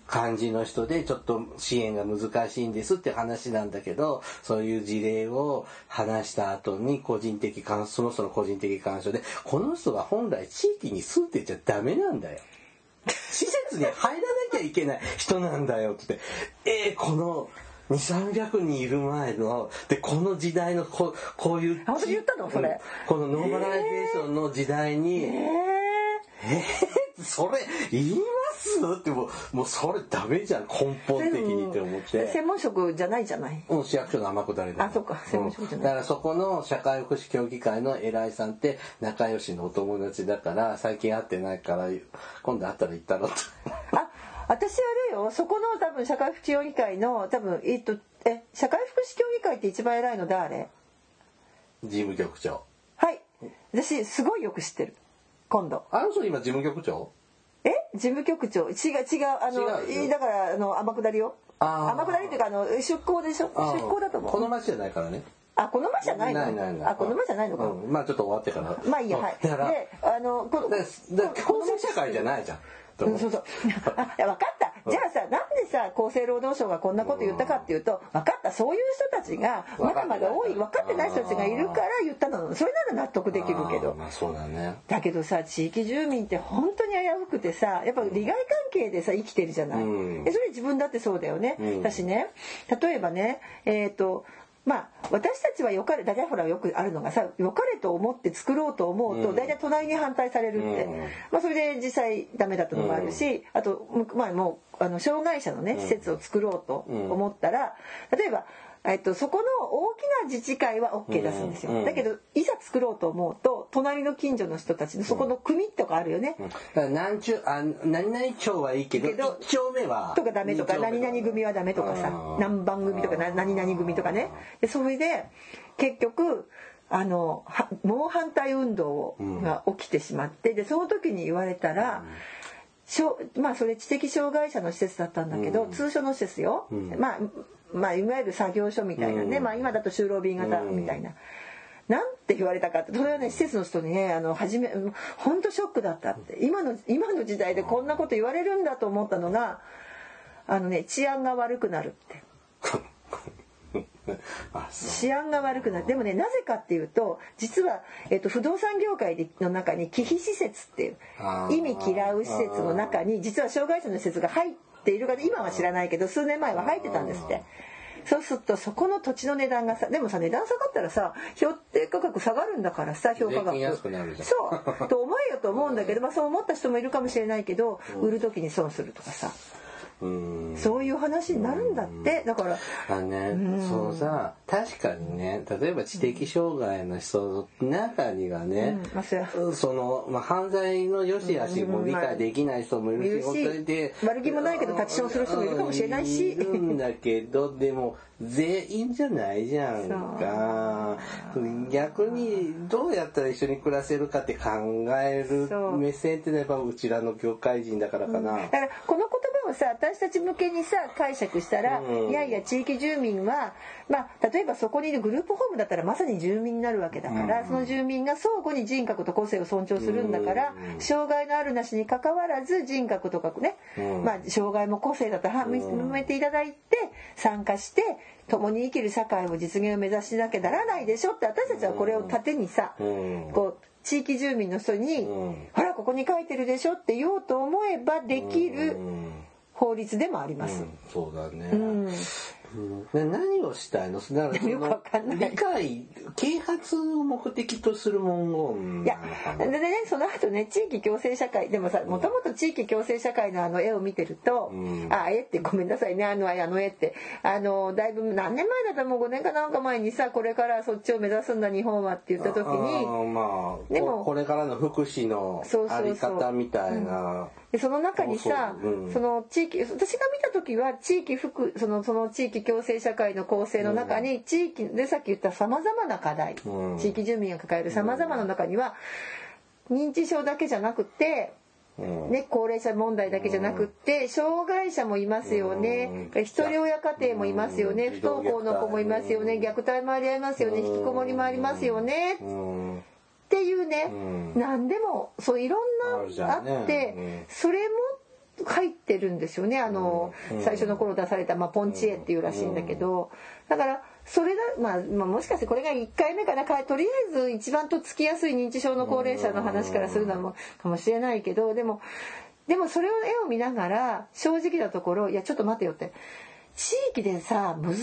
感じの人でちょっと支援が難しいんですって話なんだけどそういう事例を話した後に個人的感その人の個人的感想でこの人が本来地域に住んでちゃダメなんだよ。施設に入らなきゃいけない。人なんだよって。えー、この2、300人いる前の、で、この時代のここういう、あ本当に言ったの？それ。うん。このノーマライゼーションの時代に、ええー、それ言いますってもう、もうそれダメじゃん、根本的にって思って。専門職じゃないじゃないもう市役所の天下りだあそっか専門職じゃないだからそこの社会福祉協議会の偉いさんって仲良しのお友達だから最近会ってないから今度会ったら行ったろってあ私あれよそこの多分社会福祉協議会の多分えっとえ社会福祉協議会って一番偉いの誰事務局長はい私すごいよく知ってる今度あの人今事務局長事務局長。違う違うあのだからあの天下りよ天下りっていうかあの出向でしょ？出向だと思う。この町じゃないからね。あこの町じゃないのないないない。あこの町じゃないのか、うん。まあちょっと終わってから。まあいいや。はい。だからであのこのだだ構成社会じゃないじゃんうん、そう。そう あいや分かった。じゃあさなんでさ厚生労働省がこんなこと言ったかっていうと分かった。そういう人たちがまだまだ多い分かってない人たちがいるから言ったのそれなら納得できるけど。あーまあそうだね。だけどさ地域住民って本当に危うくてさやっぱ利害関係でさ生きてるじゃない、うん。えそれ自分だってそうだよね、うん。私ね例えばねえっ、とまあ私たちは良かれ大体ほらよくあるのがさ良かれと思って作ろうと思うと、うん。大体隣に反対されるって、うん。まあ、それで実際ダメだったのもあるし、あとむまあもうあの障害者のねん。施設を作ろうと思ったら、例えばえっと、そこの大きな自治会は OK 出すんですよ、うんだけどいざ作ろうと思うと隣の近所の人たちのそこの組とかあるよね、うん。何ちゅあ何々町はいいけどけど一丁目はとかダメとか何々組はダメとかさうん何番組とかな何々組とかね。でそれで結局あのは猛反対運動が起きてしまってでその時に言われたら、しょまあそれ知的障害者の施設だったんだけど、うん。通所の施設よ、ん。まあまあいわゆる作業所みたいなね、うん。まあ今だと就労便型みたいな。なんて言われたかってそれはね施設の人にねあの初め本当ショックだったって。今の今の時代でこんなこと言われるんだと思ったのがあのね治安が悪くなるって。治安が悪くなる。でもねなぜかっていうと実は、えっと不動産業界での中に忌避施設っていう意味嫌う施設の中に実は障害者の施設が入っているか今は知らないけど数年前は入ってたんですって。そうするとそこの土地の値段がさでもさ値段下がったらさ評定価格下がるんだからさ評価額。そう。と思えよと思うんだけど、まあ、そう思った人もいるかもしれないけど売る時に損するとかさ。うんそういう話になるんだって。だから。あね、そのさ確かにね。例えば知的障害の人の中にはね、その、まあ、犯罪の良し悪しも理解できない人もいるし、いるし本当にで悪気もないけど立ちションする人もいるかもしれないしいるんだけどでも全員じゃないじゃんか。逆にどうやったら一緒に暮らせるかって考える目線ってのはやっぱうちらの業界人だからかな、だからこの言葉をさ私たち向けにさ解釈したら、うん。いやいや地域住民は、まあ、例えばそこにいるグループホームだったらまさに住民になるわけだから、その住民が相互に人格と個性を尊重するんだから、うん障害のあるなしにかかわらず人格とかね、うん。まあ、障害も個性だと認めていただいて参加して共に生きる社会を実現を目指しなきゃならないでしょって私たちはこれを盾にさ、うん。こう地域住民の人にうん「ほらここに書いてるでしょ」って言おうと思えばできるうん。法律でもあります。うん。そうだね、うんうん。で何をしたいの？だかよくわかんない。理解啓発を目的とする文言いやでねその後ね地域共生社会でもさもともと地域共生社会のあの絵を見てると、うん。あ絵ってごめんなさいねあのあの絵って。あのだいぶ何年前だったらもう？5年かなんか前にさこれからそっちを目指すんだ日本はって言った時あにーまあでもここれからの福祉のそうそうそう。あり方みたいなでその中にさそう。ん。その地域私が見た時は地域福そのその地域共生社会の構成の中に地域でさっき言ったさまざまな課題、うん。地域住民が抱えるさまざまな中には認知症だけじゃなくてね、高齢者問題だけじゃなくって障害者もいますよね。一人親家庭もいますよね。不登校の子もいますよね。虐待もありますよね。引きこもりもありますよねっていうね。何でもそういろんなあってそれも入ってるんですよね。あの最初の頃出された、まあ、ポンチエっていうらしいんだけど。だからそれだ、まあ、まあもしかしてこれが1回目かな。とりあえず一番とっつきやすい認知症の高齢者の話からするのもかもしれないけどでもでもそれを絵を見ながら正直なところいやちょっと待てよって地域でさ難し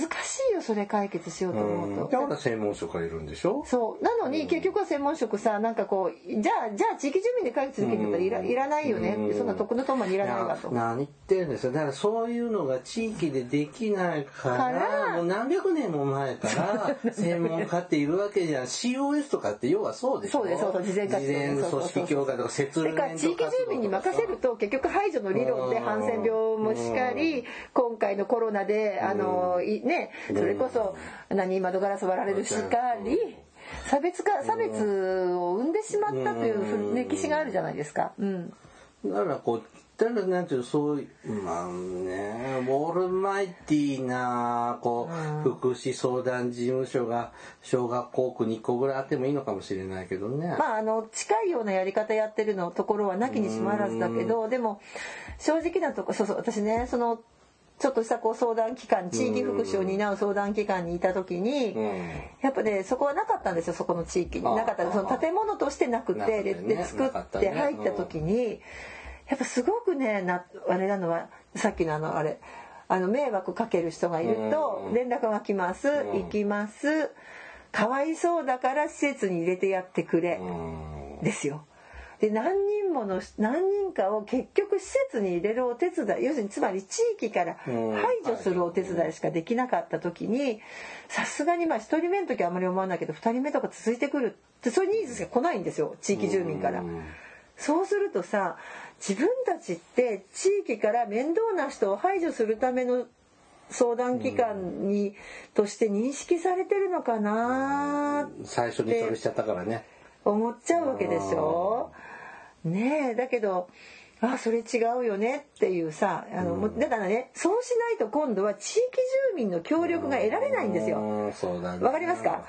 いよそれ解決しようと思うと。だから専門職がいるんでしょ？そう。なのに結局は専門職さなんかこうじゃあじゃあ地域住民で解決できるんだったらいらいらないよねそんな徳のとまにいらないわと。何言ってるんですよ。だからそういうのが地域でできないからもう何百年も前から 専門家っているわけじゃん。COS とかって要はそうでしょ？そうですそうそう事前活動事前組織協会とか説明だか。ら地域住民に任せると結局排除の理論でハンセン病もしかり今回のコロナであのねそれこそ何窓ガラス割られるしかり差別化差別を生んでしまったという歴史があるじゃないですか。うん。だからこうただなんていうそういうまあねオールマイティーなこう、福祉相談事務所が小学校区に1個ぐらいあってもいいのかもしれないけどね。まああの近いようなやり方やってるのところはなきにしもあらずだけどでも正直なとこそうそう私ねそのちょっとしたこう相談機関地域福祉を担う相談機関にいた時に、やっぱねそこはなかったんですよそこの地域に。なかったその建物としてなくてでで作って入った時にやっぱすごくねなあれなのはさっきのあのあれあの迷惑かける人がいると連絡が来ます行きます。かわいそうだから施設に入れてやってくれ。ですよ。で何人もの何人かを結局施設に入れるお手伝い要するにつまり地域から排除するお手伝いしかできなかった時にさすがにまあ1人目の時はあんまり思わないけど2人目とか続いてくるってそういうニーズしか来ないんですよ地域住民から。そうするとさ自分たちって地域から面倒な人を排除するための相談機関に、として認識されてるのかな最初にそれしちゃったからね。思っちゃうわけでしょねえだけどあそれ違うよねっていうさあの、うん、だからねそうしないと今度は地域住民の協力が得られないんですよ。わ、かりますか？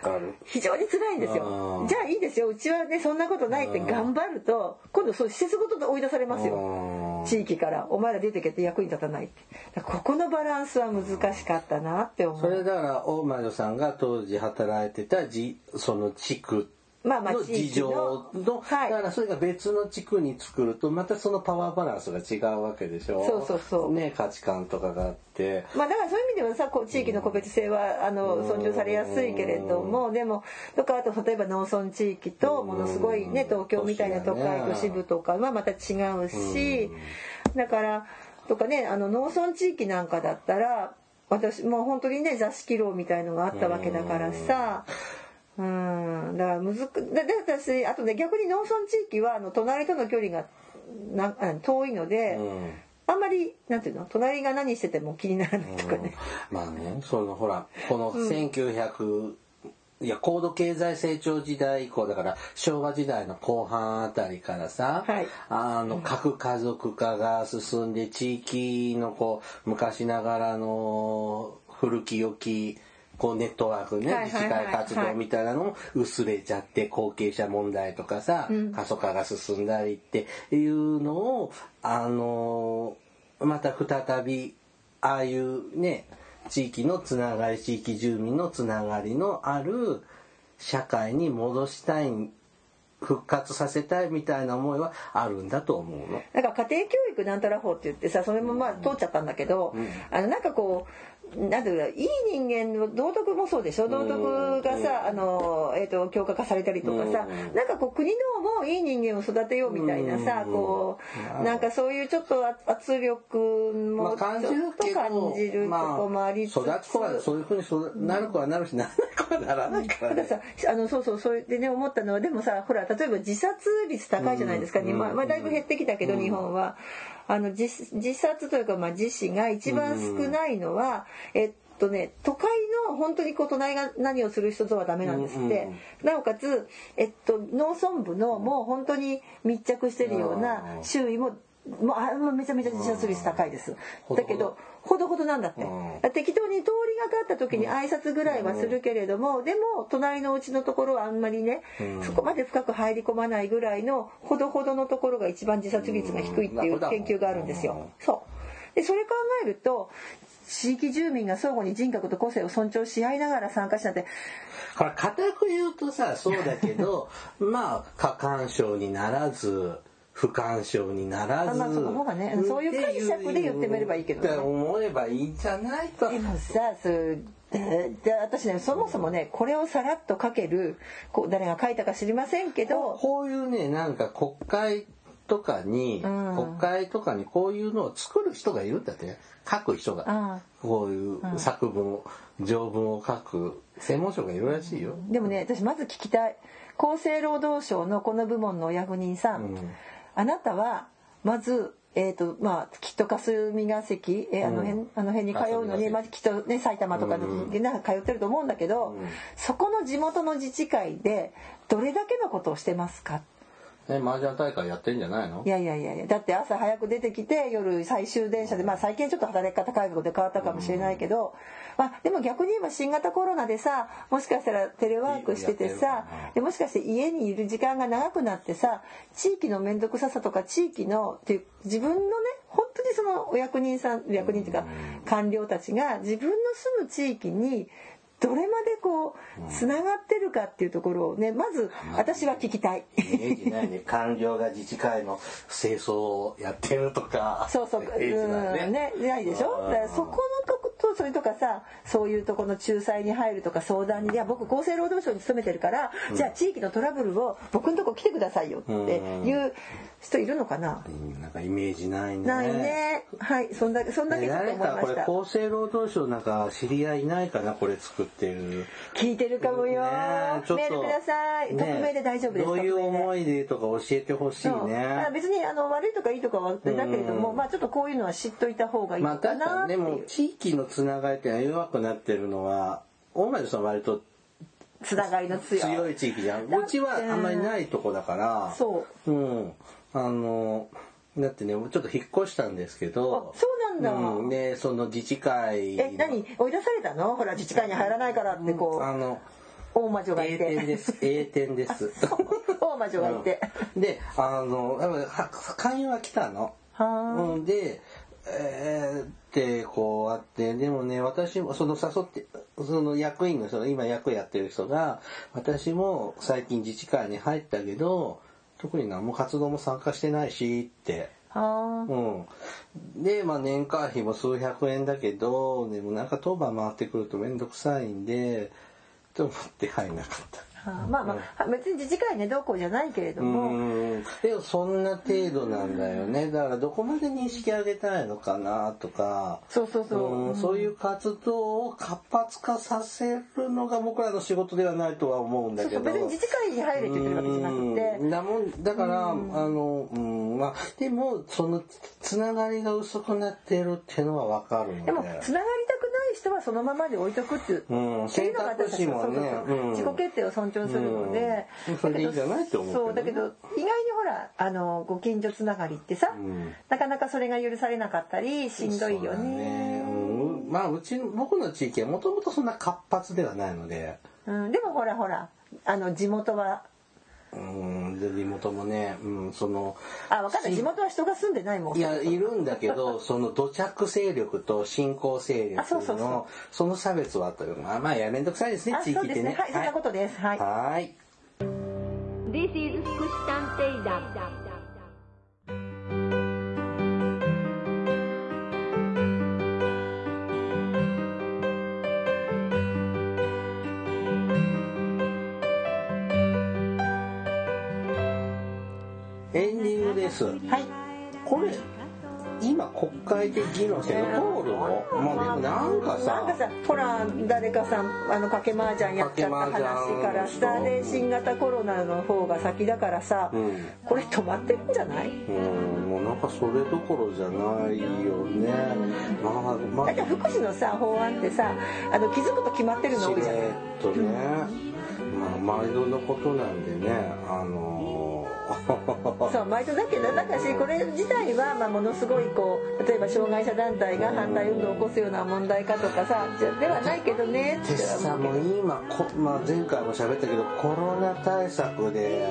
非常に辛いんですよ。じゃあいいですようちはねそんなことないって頑張ると今度そう施設ごと追い出されますよ。地域から。お前ら出てけて役に立たないって。ここのバランスは難しかったなって思う。それだから大魔女さんが当時働いてたじその地区まあまあ事情の、はい、だからそれが別の地区に作るとまたそのパワーバランスが違うわけでしょ？そうそうそう。ね価値観とかがあって。まあだからそういう意味ではさ地域の個別性はあの尊重されやすいけれどもでもとかあと例えば農村地域とものすごいね東京みたいな都会都市部とかはまた違うしだからとかねあの農村地域なんかだったら私もう本当にね座敷牢みたいのがあったわけだからさうん。だからむずくで私あとね逆に農村地域はあの隣との距離がな遠いので、うん、あんまりなんていうの隣が何してても気にならないとかね、うん、まあねそのほらこの1900、うん。いや高度経済成長時代以降だから昭和時代の後半あたりからさ、はい、あの核家族化が進んで地域のこう昔ながらの古き良きこうネットワークね、自治会活動みたいなのも薄れちゃって、後継者問題とかさ、過疎化が進ん。だりっていうのを、あのまた再び、ああいうね、地域のつながり、地域住民のつながりのある社会に戻したい復活させたいみたいな思いはあるんだと思うの。なんか家庭教育なんたら法って言ってさそれもまあ通っちゃったんだけど、うん、あのなんかこうなんていういい人間の道徳もそうでしょ？道徳がさ、あの、えーと、強化化されたりとかさ、うなんかこう国のもいい人間を育てようみたいなさ、こうなんかそういうちょっと圧力もちょっと感じるとこもありつつ、まあ、育つ子はそういうふうになる子はなるしならない子はならないから、ね、さあのそうそうそれでね思ったのはでもさほら例えば自殺率高いじゃないですか、まあ、まあだいぶ減ってきたけど、日本は。あの自自殺というか、まあ、自死が一番少ないのは、えっとね都会の本当にこう隣が何をする人とはダメなんですって、なおかつ、えっと、農村部のもう本当に密着してるようなうん周囲ももうあもうめちゃめちゃ自殺率高いです。だけどほどほどなんだって。うん。適当に通りがかった時に挨拶ぐらいはするけれどもでも隣のうちのところはあんまりねうん。そこまで深く入り込まないぐらいのほどほどのところが一番自殺率が低いっていう研究があるんですよ。そう。でそれ考えると地域住民が相互に人格と個性を尊重し合いながら参加しなんてこれ固く言うとさそうだけど まあ過干渉にならず不干渉にならず、あまあその方がねそういう解釈で言ってみればいいけどね。って思えばいいんじゃないと。でもさそうでで私ねそもそもねこれをさらっと書けるこう誰が書いたか知りませんけど。こういうねなんか国会とかに、うん。国会とかにこういうのを作る人がいるんだって。書く人が。あこういう作文を条文を書く専門書がいるらしいよ。でもね私まず聞きたい。厚生労働省のこの部門のお役人さん、うんあなたはまずえーとまあ、きっと霞が関、えーあの辺あの辺に通うのに、霞まあ、きっとね埼玉とかで、なんか通ってると思うんだけど、うんそこの地元の自治会でどれだけのことをしてますかね麻雀大会やってんじゃないの？いやいやいやいやだって朝早く出てきて夜最終電車でまあ最近ちょっと働き方改革で変わったかもしれないけど、まあ、でも逆に言えば新型コロナでさもしかしたらテレワークしててさでもしかして家にいる時間が長くなってさ地域の面倒くささとか地域のっていう自分のね本当にそのお役人さん役人っていうか官僚たちが自分の住む地域にどれまでこうつながってるかっていうところをねまず私は聞きたい。ね官僚 が自治会の清掃をやってるとか。そうそう、イメージないうん、ね、ないでしょ？うん。だからそこのとこと、それとかさ、そういうとこの仲裁に入るとか相談に、いや、僕厚生労働省に勤めてるから、じゃあ地域のトラブルを僕のとこ来てくださいよっていう人いるのかな、うん。なんかイメージないね。ないね。はい、そんだけ、そんだけちょっと誰思いました。かこれ厚生労働省なんか知り合いいないかな？これ作ってる聞いてるかもよ、ねえちょっと。メールください。ね匿名で大丈夫です。どういう思いでとか教えてほしいね。別にあの悪いとかいいとかはだけれども、うん。まあちょっとこういうのは知っといた方がいいかなっていう。も地域のつながりっていうのは弱くなってるのは大前さんは割とつながりの強い。強い地域じゃん。うちはあんまりないとこだから。そう。うん。あのだってねちょっと引っ越したんですけど。あそうなんだ。うんでその自治会。え、何？追い出されたの？ほら自治会に入らないからってこう、あの大魔女がいて。点です。A 点です。大魔女がいて。であのやっぱは勧誘は来たの。はうんでえーってこうあってでもね私もその誘ってその役員の人が今役やってる人が私も最近自治会に入ったけど特に何も活動も参加してないしって。うん、で、まあ、年会費も数百円だけどでもなんか当番回ってくると面倒くさいんでと思って入んなかった。まあまあ、別に自治会ね、どうこうじゃないけれどうも、ん。でもそんな程度なんだよね。だからどこまで認識上げたいのかなとか。そうそうそう。うんそういう活動を活発化させるのが僕らの仕事ではないとは思うんだけど。そうそう。別に自治会に入れって言ってるわけじゃなくて。うん。だもんだから、あの、うん、まあ、でも、その、つながりが薄くなってるっていうのはわかるので。でも、つながりたくない人はそのままで置いとくっていう。うん。っていうのが私たち選択肢もね。そうん。自己決定を尊重するので、うん。それでいいんじゃないって思うね。そうだけど意外にほらあのご近所つながりってさ、うん。なかなかそれが許されなかったりしんどいよそうだね。うん。まあ、うちの、僕の地域はもともとそんな活発ではないので、うん、でもほらほらあの地元はうん、で、地元もね、うん、その、あ分かった地元は人が住んでないもん。いや、いるんだけど、その土着勢力と信仰勢力あそうそうそう。の、その差別はあったけど、まあまあ、やめんどくさいですねあ、地域ってね。そうですね。はいそんなことです。はい。はーい。This is 福祉探偵団。です。はい。これ、今国会で議論してるの？通るの？もなんかさ、なんかさほら誰かさんあの賭け麻雀やっちゃった話からさで新型コロナの方が先だからさ、うん。これ止まってるんじゃない？うん、もうなんかそれどころじゃないよね。まあまあ。だって福祉のさ法案ってさあの気づくと決まってるの多いじゃない？しれっとね、まあ毎度のことなんでねあのー そう毎度だけどだしこれ自体は、まあ、ものすごいこう例えば障害者団体が反対運動を起こすような問題かとかさではないけどねってでさもう今こ、まあ、前回も喋ったけどコロナ対策で、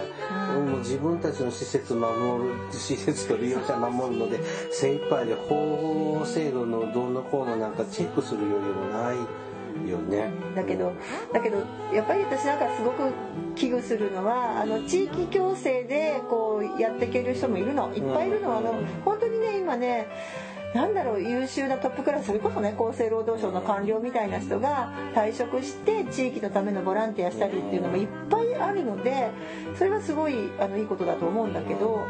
もう自分たちの施設守る施設と利用者守るので精一杯で法制度のどんなこうのなんかチェックする余裕もないよね。だけどだけどやっぱり私なんかすごく危惧するのはあの地域共生でこうやっていける人もいるのいっぱいいるのあの本当にね今ねなんだろう優秀なトップクラスそれこそね厚生労働省の官僚みたいな人が退職して地域のためのボランティアしたりっていうのもいっぱいあるのでそれはすごいあのいいことだと思うんだけど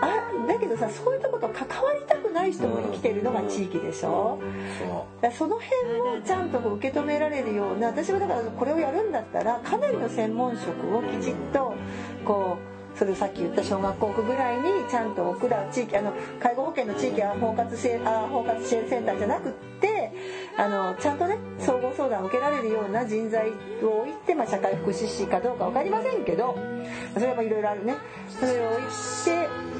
あだけどさそういうとこと関わりたくない人も生きてるのが地域でしょ？そだその辺をちゃんとこう受け止められるような私はだからこれをやるんだったらかなりの専門職をきちっとこうそれさっき言った小学校区ぐらいにちゃんと僕ら地域あの介護保険の地域は包括支援あ包括支援センターじゃなくってあのちゃんとね総合相談を受けられるような人材を置いて、まあ、社会福祉士かどうか分かりませんけどそれはいろいろあるね。それを置いて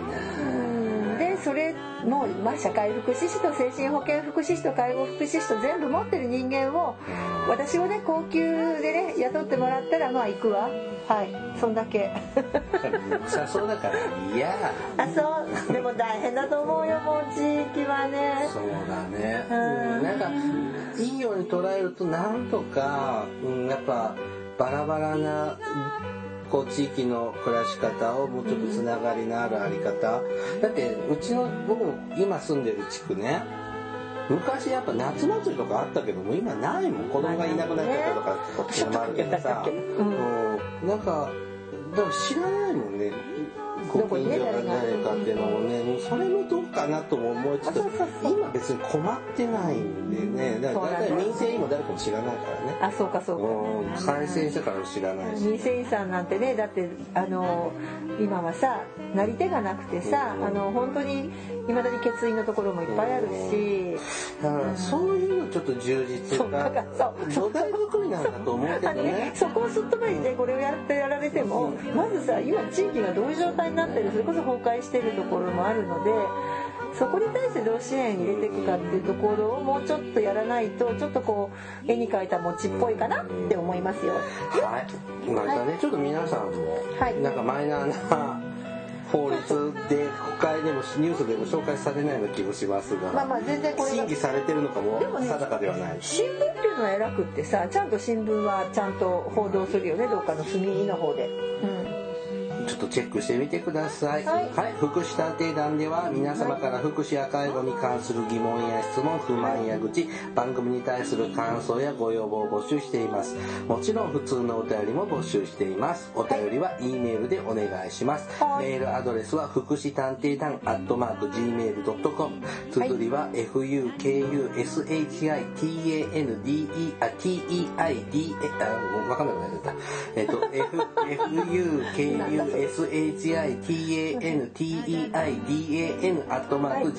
それも、まあ、社会福祉士と精神保健福祉士と介護福祉士と全部持ってる人間を私をね高級でね雇ってもらったらまあ行くわ。はい。そんだけ。うさそうだから嫌あそう。でも大変だと思うよもう地域はね。そうだね、うんうん、なんかいいように捉えるとなんとか、うん、やっぱバラバラなこう地域の暮らし方をもうちょっとつながりのあるあり方。だってうちの僕も今住んでる地区ね昔やっぱ夏祭りとかあったけども今ないもん。子供がいなくなっちゃったとかっていうのもあるけど。さ、うん、なんかだから知らないもんね。ごどこにね誰が。誰かっていうのもねもうそれもどうかなとも思いつつあそうそうそう今別に困ってないんでねだから大体民生委員も誰かも知らないからねあそうかそうかうん改正してからも知らないし民生委員さんなんてねだってあの今はさなり手がなくてさあの本当にいまだに欠員のところもいっぱいあるし。だからそういうのちょっと充実がそう土台作りなんだと思うけあのねどね、そこをすっ飛ばしてこれをやってやられてもまずさ今地域がどういう状態になってるそれこそ崩壊してるところもあるのでそこに対してどう支援入れていくかっていうところをもうちょっとやらないとちょっとこう絵に描いた餅っぽいかなって思いますよ。はい。またね、ちょっと皆さんも、はい。なんかマイナーな法律で国会でもニュースでも紹介されないような気もしますが、まあまあ全然これが審議されてるのかも定かではない。新聞っていうのは偉くってさちゃんと新聞はちゃんと報道するよねどっかの隅の方で。うんちょっとチェックしてみてください。はい福祉探偵団では皆様から福祉や介護に関する疑問や質問、不満や愚痴、番組に対する感想やご要望を募集しています。もちろん普通のお便りも募集しています。お便りは E メールでお願いします。はいメールアドレスは福祉探偵団アットマーク Gmail.com。綴りは fukushitandE あ TEID あわかんなくなっちゃった。えっと F fukushitandEIDAN アットマーク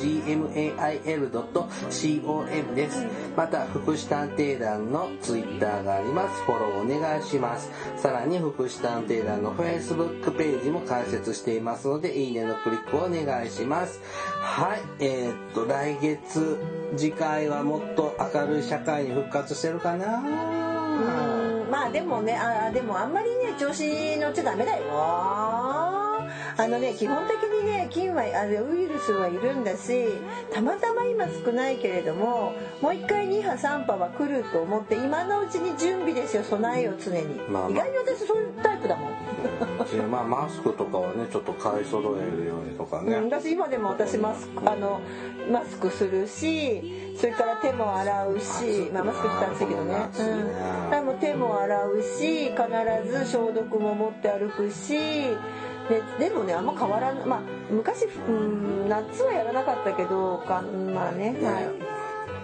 gmail.com です。また福祉探偵団のツイッターがあります。フォローお願いします。さらに福祉探偵団の Facebook ページも開設していますので、いいねのクリックをお願いします。はい、えーっと、来月、次回はもっと明るい社会に復活してるかなまあでもねあでもあんまりね調子乗っちゃダメだよ。あのね基本的にね菌はあれウイルスはいるんだしたまたま今少ないけれどももう一回2波3波は来ると思って今のうちに準備ですよ備えを常に、まあまあ。意外に私そういうタイプだもんまあマスクとかはねちょっと買い揃えるようにとかね、うん、私今でも私マスクあのマスクするしそれから手も洗うし、まあ、マスクしたんですけどね、そうな。んうん、でも手も洗うし必ず消毒も持って歩くしででもねあんま変わらないまあ昔、うん、夏はやらなかったけどかまあね、ね。はい、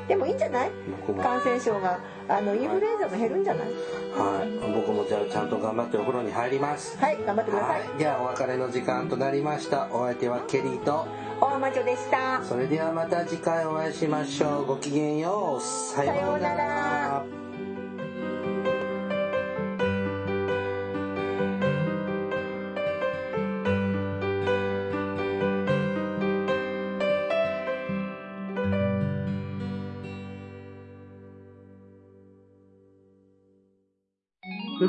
でもいいんじゃない？感染症が。あのインフルエンザも減るんじゃない？はい。僕もじゃあちゃんと頑張ってお風呂に入ります。はい頑張ってください、はい、ではお別れの時間となりました。お相手はケリーと。大魔女でした。それではまた次回お会いしましょう。ごきげんよう。さようなら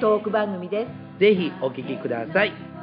トーク番組です。ぜひお聞きください。